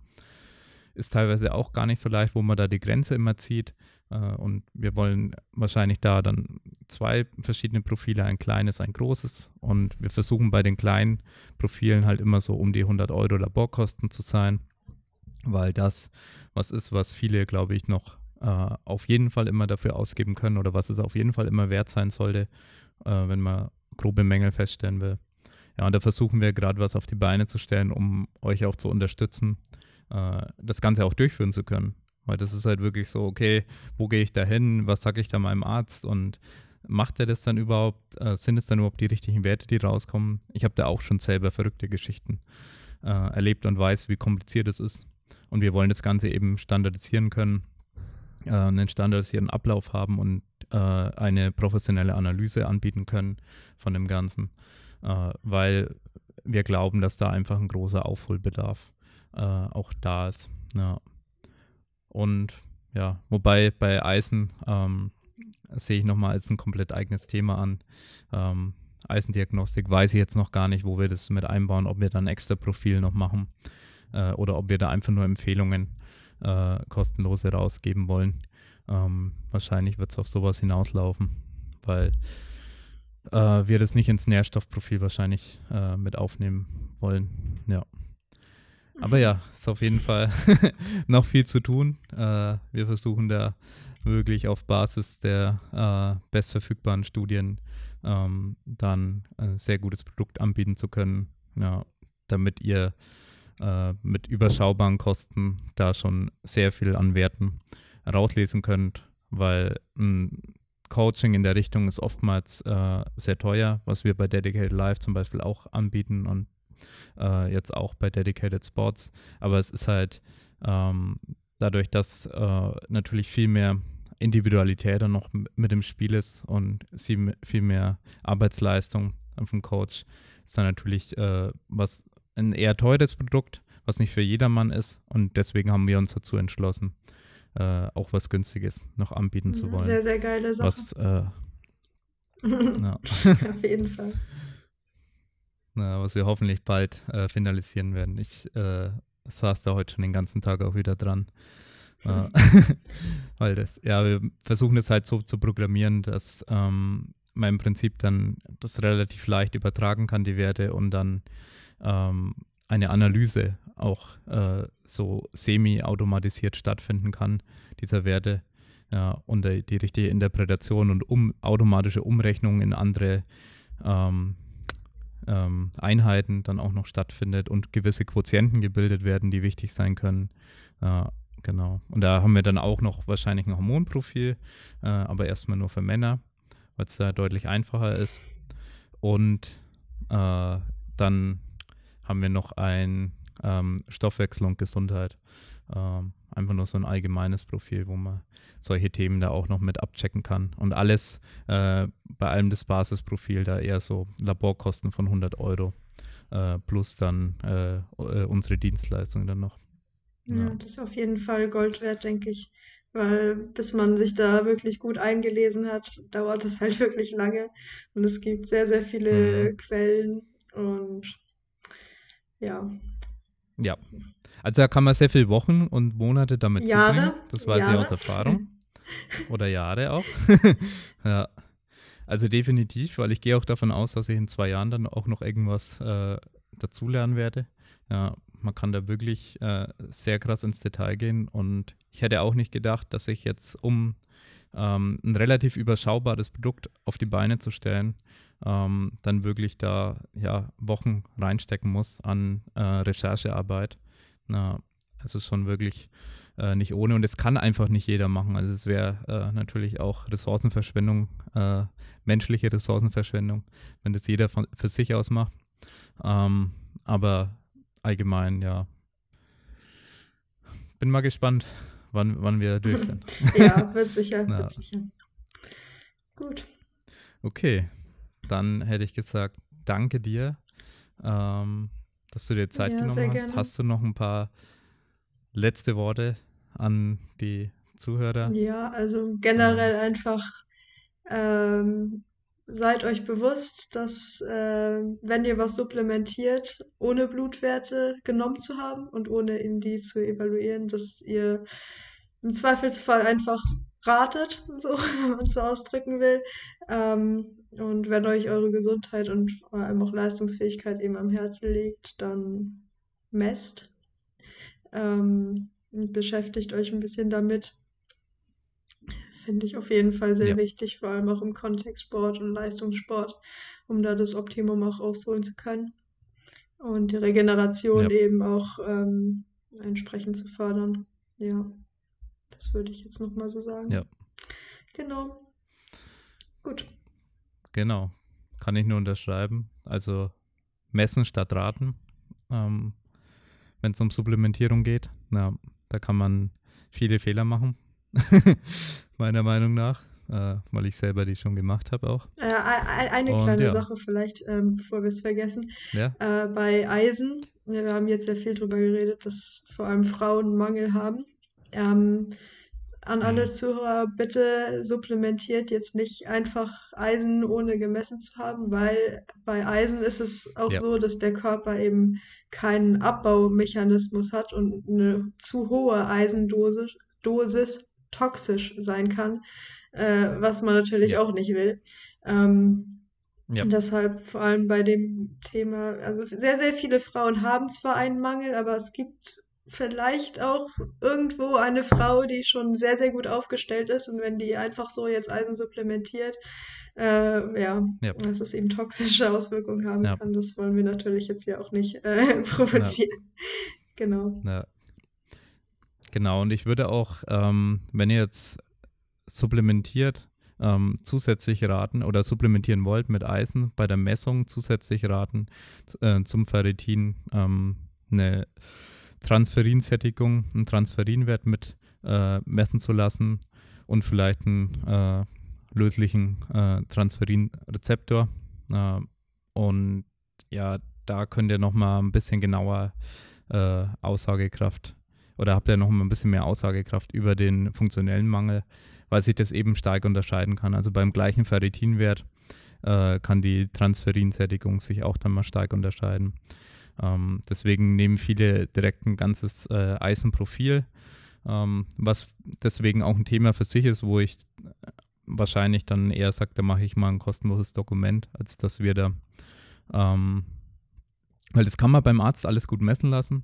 Ist teilweise auch gar nicht so leicht, wo man da die Grenze immer zieht. Äh, und wir wollen wahrscheinlich da dann zwei verschiedene Profile, ein kleines, ein großes. Und wir versuchen bei den kleinen Profilen halt immer so um die 100 Euro Laborkosten zu sein weil das was ist, was viele, glaube ich, noch äh, auf jeden Fall immer dafür ausgeben können oder was es auf jeden Fall immer wert sein sollte, äh, wenn man grobe Mängel feststellen will. Ja, und da versuchen wir gerade was auf die Beine zu stellen, um euch auch zu unterstützen, äh, das Ganze auch durchführen zu können. Weil das ist halt wirklich so, okay, wo gehe ich da hin? Was sage ich da meinem Arzt? Und macht er das dann überhaupt? Äh, sind es dann überhaupt die richtigen Werte, die rauskommen? Ich habe da auch schon selber verrückte Geschichten äh, erlebt und weiß, wie kompliziert es ist. Und wir wollen das Ganze eben standardisieren können, äh, einen standardisierten Ablauf haben und äh, eine professionelle Analyse anbieten können von dem Ganzen, äh, weil wir glauben, dass da einfach ein großer Aufholbedarf äh, auch da ist. Ja. Und ja, wobei bei Eisen ähm, sehe ich nochmal als ein komplett eigenes Thema an. Ähm, Eisendiagnostik weiß ich jetzt noch gar nicht, wo wir das mit einbauen, ob wir dann extra Profil noch machen äh, oder ob wir da einfach nur Empfehlungen äh, kostenlose rausgeben wollen. Ähm, wahrscheinlich wird es auf sowas hinauslaufen, weil äh, wir das nicht ins Nährstoffprofil wahrscheinlich äh, mit aufnehmen wollen. Ja. Aber ja, ist auf jeden Fall noch viel zu tun. Äh, wir versuchen da wirklich auf Basis der äh, bestverfügbaren Studien ähm, dann ein sehr gutes Produkt anbieten zu können, ja, damit ihr äh, mit überschaubaren Kosten da schon sehr viel an Werten rauslesen könnt, weil ein Coaching in der Richtung ist oftmals äh, sehr teuer, was wir bei Dedicated Live zum Beispiel auch anbieten und äh, jetzt auch bei Dedicated Sports. Aber es ist halt ähm, dadurch, dass äh, natürlich viel mehr Individualität dann noch mit im Spiel ist und viel mehr Arbeitsleistung vom Coach, ist dann natürlich äh, was ein eher teures Produkt, was nicht für jedermann ist. Und deswegen haben wir uns dazu entschlossen, äh, auch was Günstiges noch anbieten zu wollen. Sehr, sehr geile Sache. Was, äh, Auf jeden Fall. Na, was wir hoffentlich bald äh, finalisieren werden. Ich äh, saß da heute schon den ganzen Tag auch wieder dran. Weil das, ja, wir versuchen es halt so zu programmieren, dass ähm, man im Prinzip dann das relativ leicht übertragen kann, die Werte, und dann ähm, eine Analyse auch äh, so semi-automatisiert stattfinden kann, dieser Werte. Ja, und die, die richtige Interpretation und um, automatische Umrechnung in andere ähm, ähm, Einheiten dann auch noch stattfindet und gewisse Quotienten gebildet werden, die wichtig sein können. Äh, genau. Und da haben wir dann auch noch wahrscheinlich ein Hormonprofil, äh, aber erstmal nur für Männer, weil es da deutlich einfacher ist. Und äh, dann haben wir noch ein ähm, Stoffwechsel und Gesundheit. Ähm, einfach nur so ein allgemeines Profil, wo man solche Themen da auch noch mit abchecken kann. Und alles, äh, bei allem das Basisprofil, da eher so Laborkosten von 100 Euro äh, plus dann äh, äh, unsere Dienstleistung dann noch. Ja, ja, das ist auf jeden Fall Gold wert, denke ich. Weil bis man sich da wirklich gut eingelesen hat, dauert es halt wirklich lange. Und es gibt sehr, sehr viele mhm. Quellen und ja. Ja. Also da kann man sehr viele Wochen und Monate damit Jahre, zubringen. Das weiß Jahre. ich aus Erfahrung. Oder Jahre auch. ja. Also definitiv, weil ich gehe auch davon aus, dass ich in zwei Jahren dann auch noch irgendwas äh, dazulernen werde. Ja, man kann da wirklich äh, sehr krass ins Detail gehen und ich hätte auch nicht gedacht, dass ich jetzt, um ähm, ein relativ überschaubares Produkt auf die Beine zu stellen, ähm, dann wirklich da ja Wochen reinstecken muss an äh, Recherchearbeit. Na, also schon wirklich äh, nicht ohne und es kann einfach nicht jeder machen. Also es wäre äh, natürlich auch Ressourcenverschwendung, äh, menschliche Ressourcenverschwendung, wenn das jeder von, für sich aus macht. Ähm, aber allgemein, ja. Bin mal gespannt, wann, wann wir durch sind. ja, wird sicher, wird sicher. Gut. Okay, dann hätte ich gesagt, danke dir, ähm, dass du dir Zeit ja, genommen hast. Gerne. Hast du noch ein paar letzte Worte an die Zuhörer? Ja, also generell ähm. einfach ähm, seid euch bewusst, dass äh, wenn ihr was supplementiert, ohne Blutwerte genommen zu haben und ohne eben die zu evaluieren, dass ihr im Zweifelsfall einfach ratet, so, wenn man es so ausdrücken will. Ähm, und wenn euch eure Gesundheit und vor allem auch Leistungsfähigkeit eben am Herzen liegt, dann messt. Ähm, beschäftigt euch ein bisschen damit. Finde ich auf jeden Fall sehr ja. wichtig, vor allem auch im Kontext Sport und Leistungssport, um da das Optimum auch rausholen zu können. Und die Regeneration ja. eben auch ähm, entsprechend zu fördern. Ja, das würde ich jetzt nochmal so sagen. Ja. Genau. Gut. Genau. Kann ich nur unterschreiben. Also messen statt raten. Ähm, wenn es um Supplementierung geht. Na, da kann man viele Fehler machen, meiner Meinung nach, äh, weil ich selber die schon gemacht habe auch. Äh, eine Und, kleine ja. Sache vielleicht, ähm, bevor wir es vergessen. Ja? Äh, bei Eisen, wir haben jetzt sehr viel darüber geredet, dass vor allem Frauen Mangel haben. Ähm, an alle mhm. Zuhörer, bitte supplementiert jetzt nicht einfach Eisen ohne gemessen zu haben, weil bei Eisen ist es auch ja. so, dass der Körper eben keinen Abbaumechanismus hat und eine zu hohe Eisendosis Dosis toxisch sein kann, äh, was man natürlich ja. auch nicht will. Ähm, ja. Deshalb vor allem bei dem Thema, also sehr, sehr viele Frauen haben zwar einen Mangel, aber es gibt vielleicht auch irgendwo eine Frau, die schon sehr, sehr gut aufgestellt ist und wenn die einfach so jetzt Eisen supplementiert, äh, ja, ja, dass es eben toxische Auswirkungen haben ja. kann, das wollen wir natürlich jetzt ja auch nicht äh, provozieren. Ja. Genau. Genau, und ich würde auch, ähm, wenn ihr jetzt supplementiert, ähm, zusätzlich raten oder supplementieren wollt mit Eisen, bei der Messung zusätzlich raten äh, zum Ferritin ähm, eine Transferinsättigung, einen Transferinwert mit äh, messen zu lassen und vielleicht einen äh, löslichen äh, Transferinrezeptor. Äh, und ja, da könnt ihr nochmal ein bisschen genauer äh, Aussagekraft oder habt ihr nochmal ein bisschen mehr Aussagekraft über den funktionellen Mangel, weil sich das eben stark unterscheiden kann. Also beim gleichen Ferritinwert äh, kann die Transferinsättigung sich auch dann mal stark unterscheiden. Ähm, deswegen nehmen viele direkt ein ganzes äh, Eisenprofil, ähm, was deswegen auch ein Thema für sich ist, wo ich wahrscheinlich dann eher sage, da mache ich mal ein kostenloses Dokument, als dass wir da, ähm, weil das kann man beim Arzt alles gut messen lassen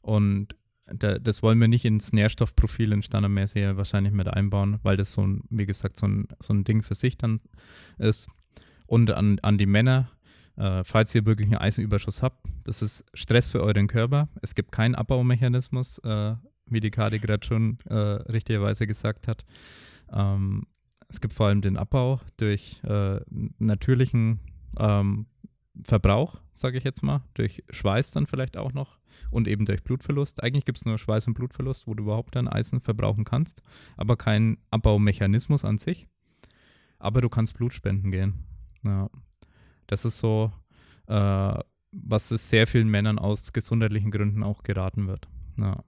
und da, das wollen wir nicht ins Nährstoffprofil in standardmäßig wahrscheinlich mit einbauen, weil das so ein, wie gesagt, so ein, so ein Ding für sich dann ist. Und an, an die Männer, äh, falls ihr wirklich einen Eisenüberschuss habt, das ist Stress für euren Körper. Es gibt keinen Abbaumechanismus äh, wie die Kadi gerade schon äh, richtigerweise gesagt hat. Ähm, es gibt vor allem den Abbau durch äh, natürlichen ähm, Verbrauch, sage ich jetzt mal, durch Schweiß dann vielleicht auch noch und eben durch Blutverlust. Eigentlich gibt es nur Schweiß- und Blutverlust, wo du überhaupt dann Eisen verbrauchen kannst, aber kein Abbaumechanismus an sich. Aber du kannst Blut spenden gehen. Ja. Das ist so, äh, was es sehr vielen Männern aus gesundheitlichen Gründen auch geraten wird. Ja.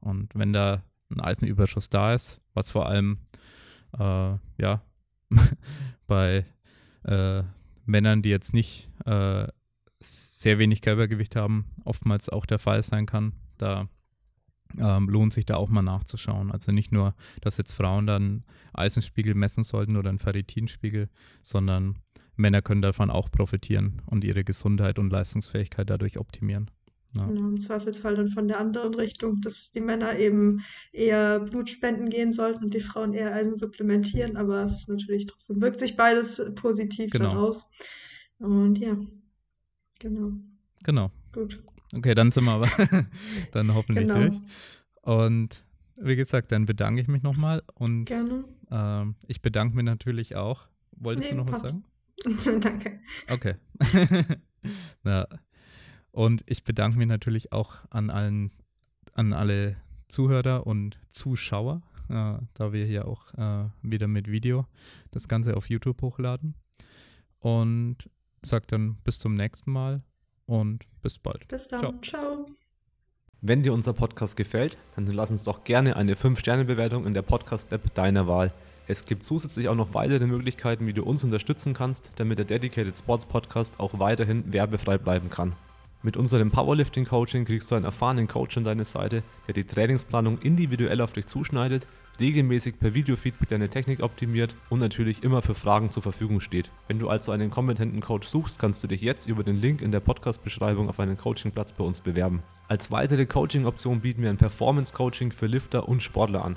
Und wenn da ein Eisenüberschuss da ist, was vor allem äh, ja bei äh, Männern, die jetzt nicht äh, sehr wenig Körpergewicht haben, oftmals auch der Fall sein kann, da ähm, lohnt sich da auch mal nachzuschauen. Also nicht nur, dass jetzt Frauen dann Eisenspiegel messen sollten oder einen Ferritinspiegel, sondern Männer können davon auch profitieren und ihre Gesundheit und Leistungsfähigkeit dadurch optimieren. Ja. Genau, im Zweifelsfall dann von der anderen Richtung, dass die Männer eben eher Blut spenden gehen sollten und die Frauen eher Eisen supplementieren, aber es ist natürlich trotzdem, wirkt sich beides positiv Genau. dann aus. Und ja, genau, Genau. gut, Okay, dann sind wir aber dann hoffentlich genau, durch. Und wie gesagt, dann bedanke ich mich nochmal und gerne. ähm, ich bedanke mich natürlich auch. Wolltest Nee, du noch was passt. sagen? Danke. Okay. Na, und ich bedanke mich natürlich auch an allen, an alle Zuhörer und Zuschauer, äh, da wir hier auch äh, wieder mit Video das Ganze auf YouTube hochladen. Und sag dann bis zum nächsten Mal und bis bald. Bis dann. Ciao. Wenn dir unser Podcast gefällt, dann lass uns doch gerne eine 5-Sterne-Bewertung in der Podcast-App deiner Wahl. Es gibt zusätzlich auch noch weitere Möglichkeiten, wie du uns unterstützen kannst, damit der Dedicated Sports Podcast auch weiterhin werbefrei bleiben kann. Mit unserem Powerlifting Coaching kriegst du einen erfahrenen Coach an deine Seite, der die Trainingsplanung individuell auf dich zuschneidet, regelmäßig per Videofeedback deine Technik optimiert und natürlich immer für Fragen zur Verfügung steht. Wenn du also einen kompetenten Coach suchst, kannst du dich jetzt über den Link in der Podcast-Beschreibung auf einen Coachingplatz bei uns bewerben. Als weitere Coaching-Option bieten wir ein Performance-Coaching für Lifter und Sportler an.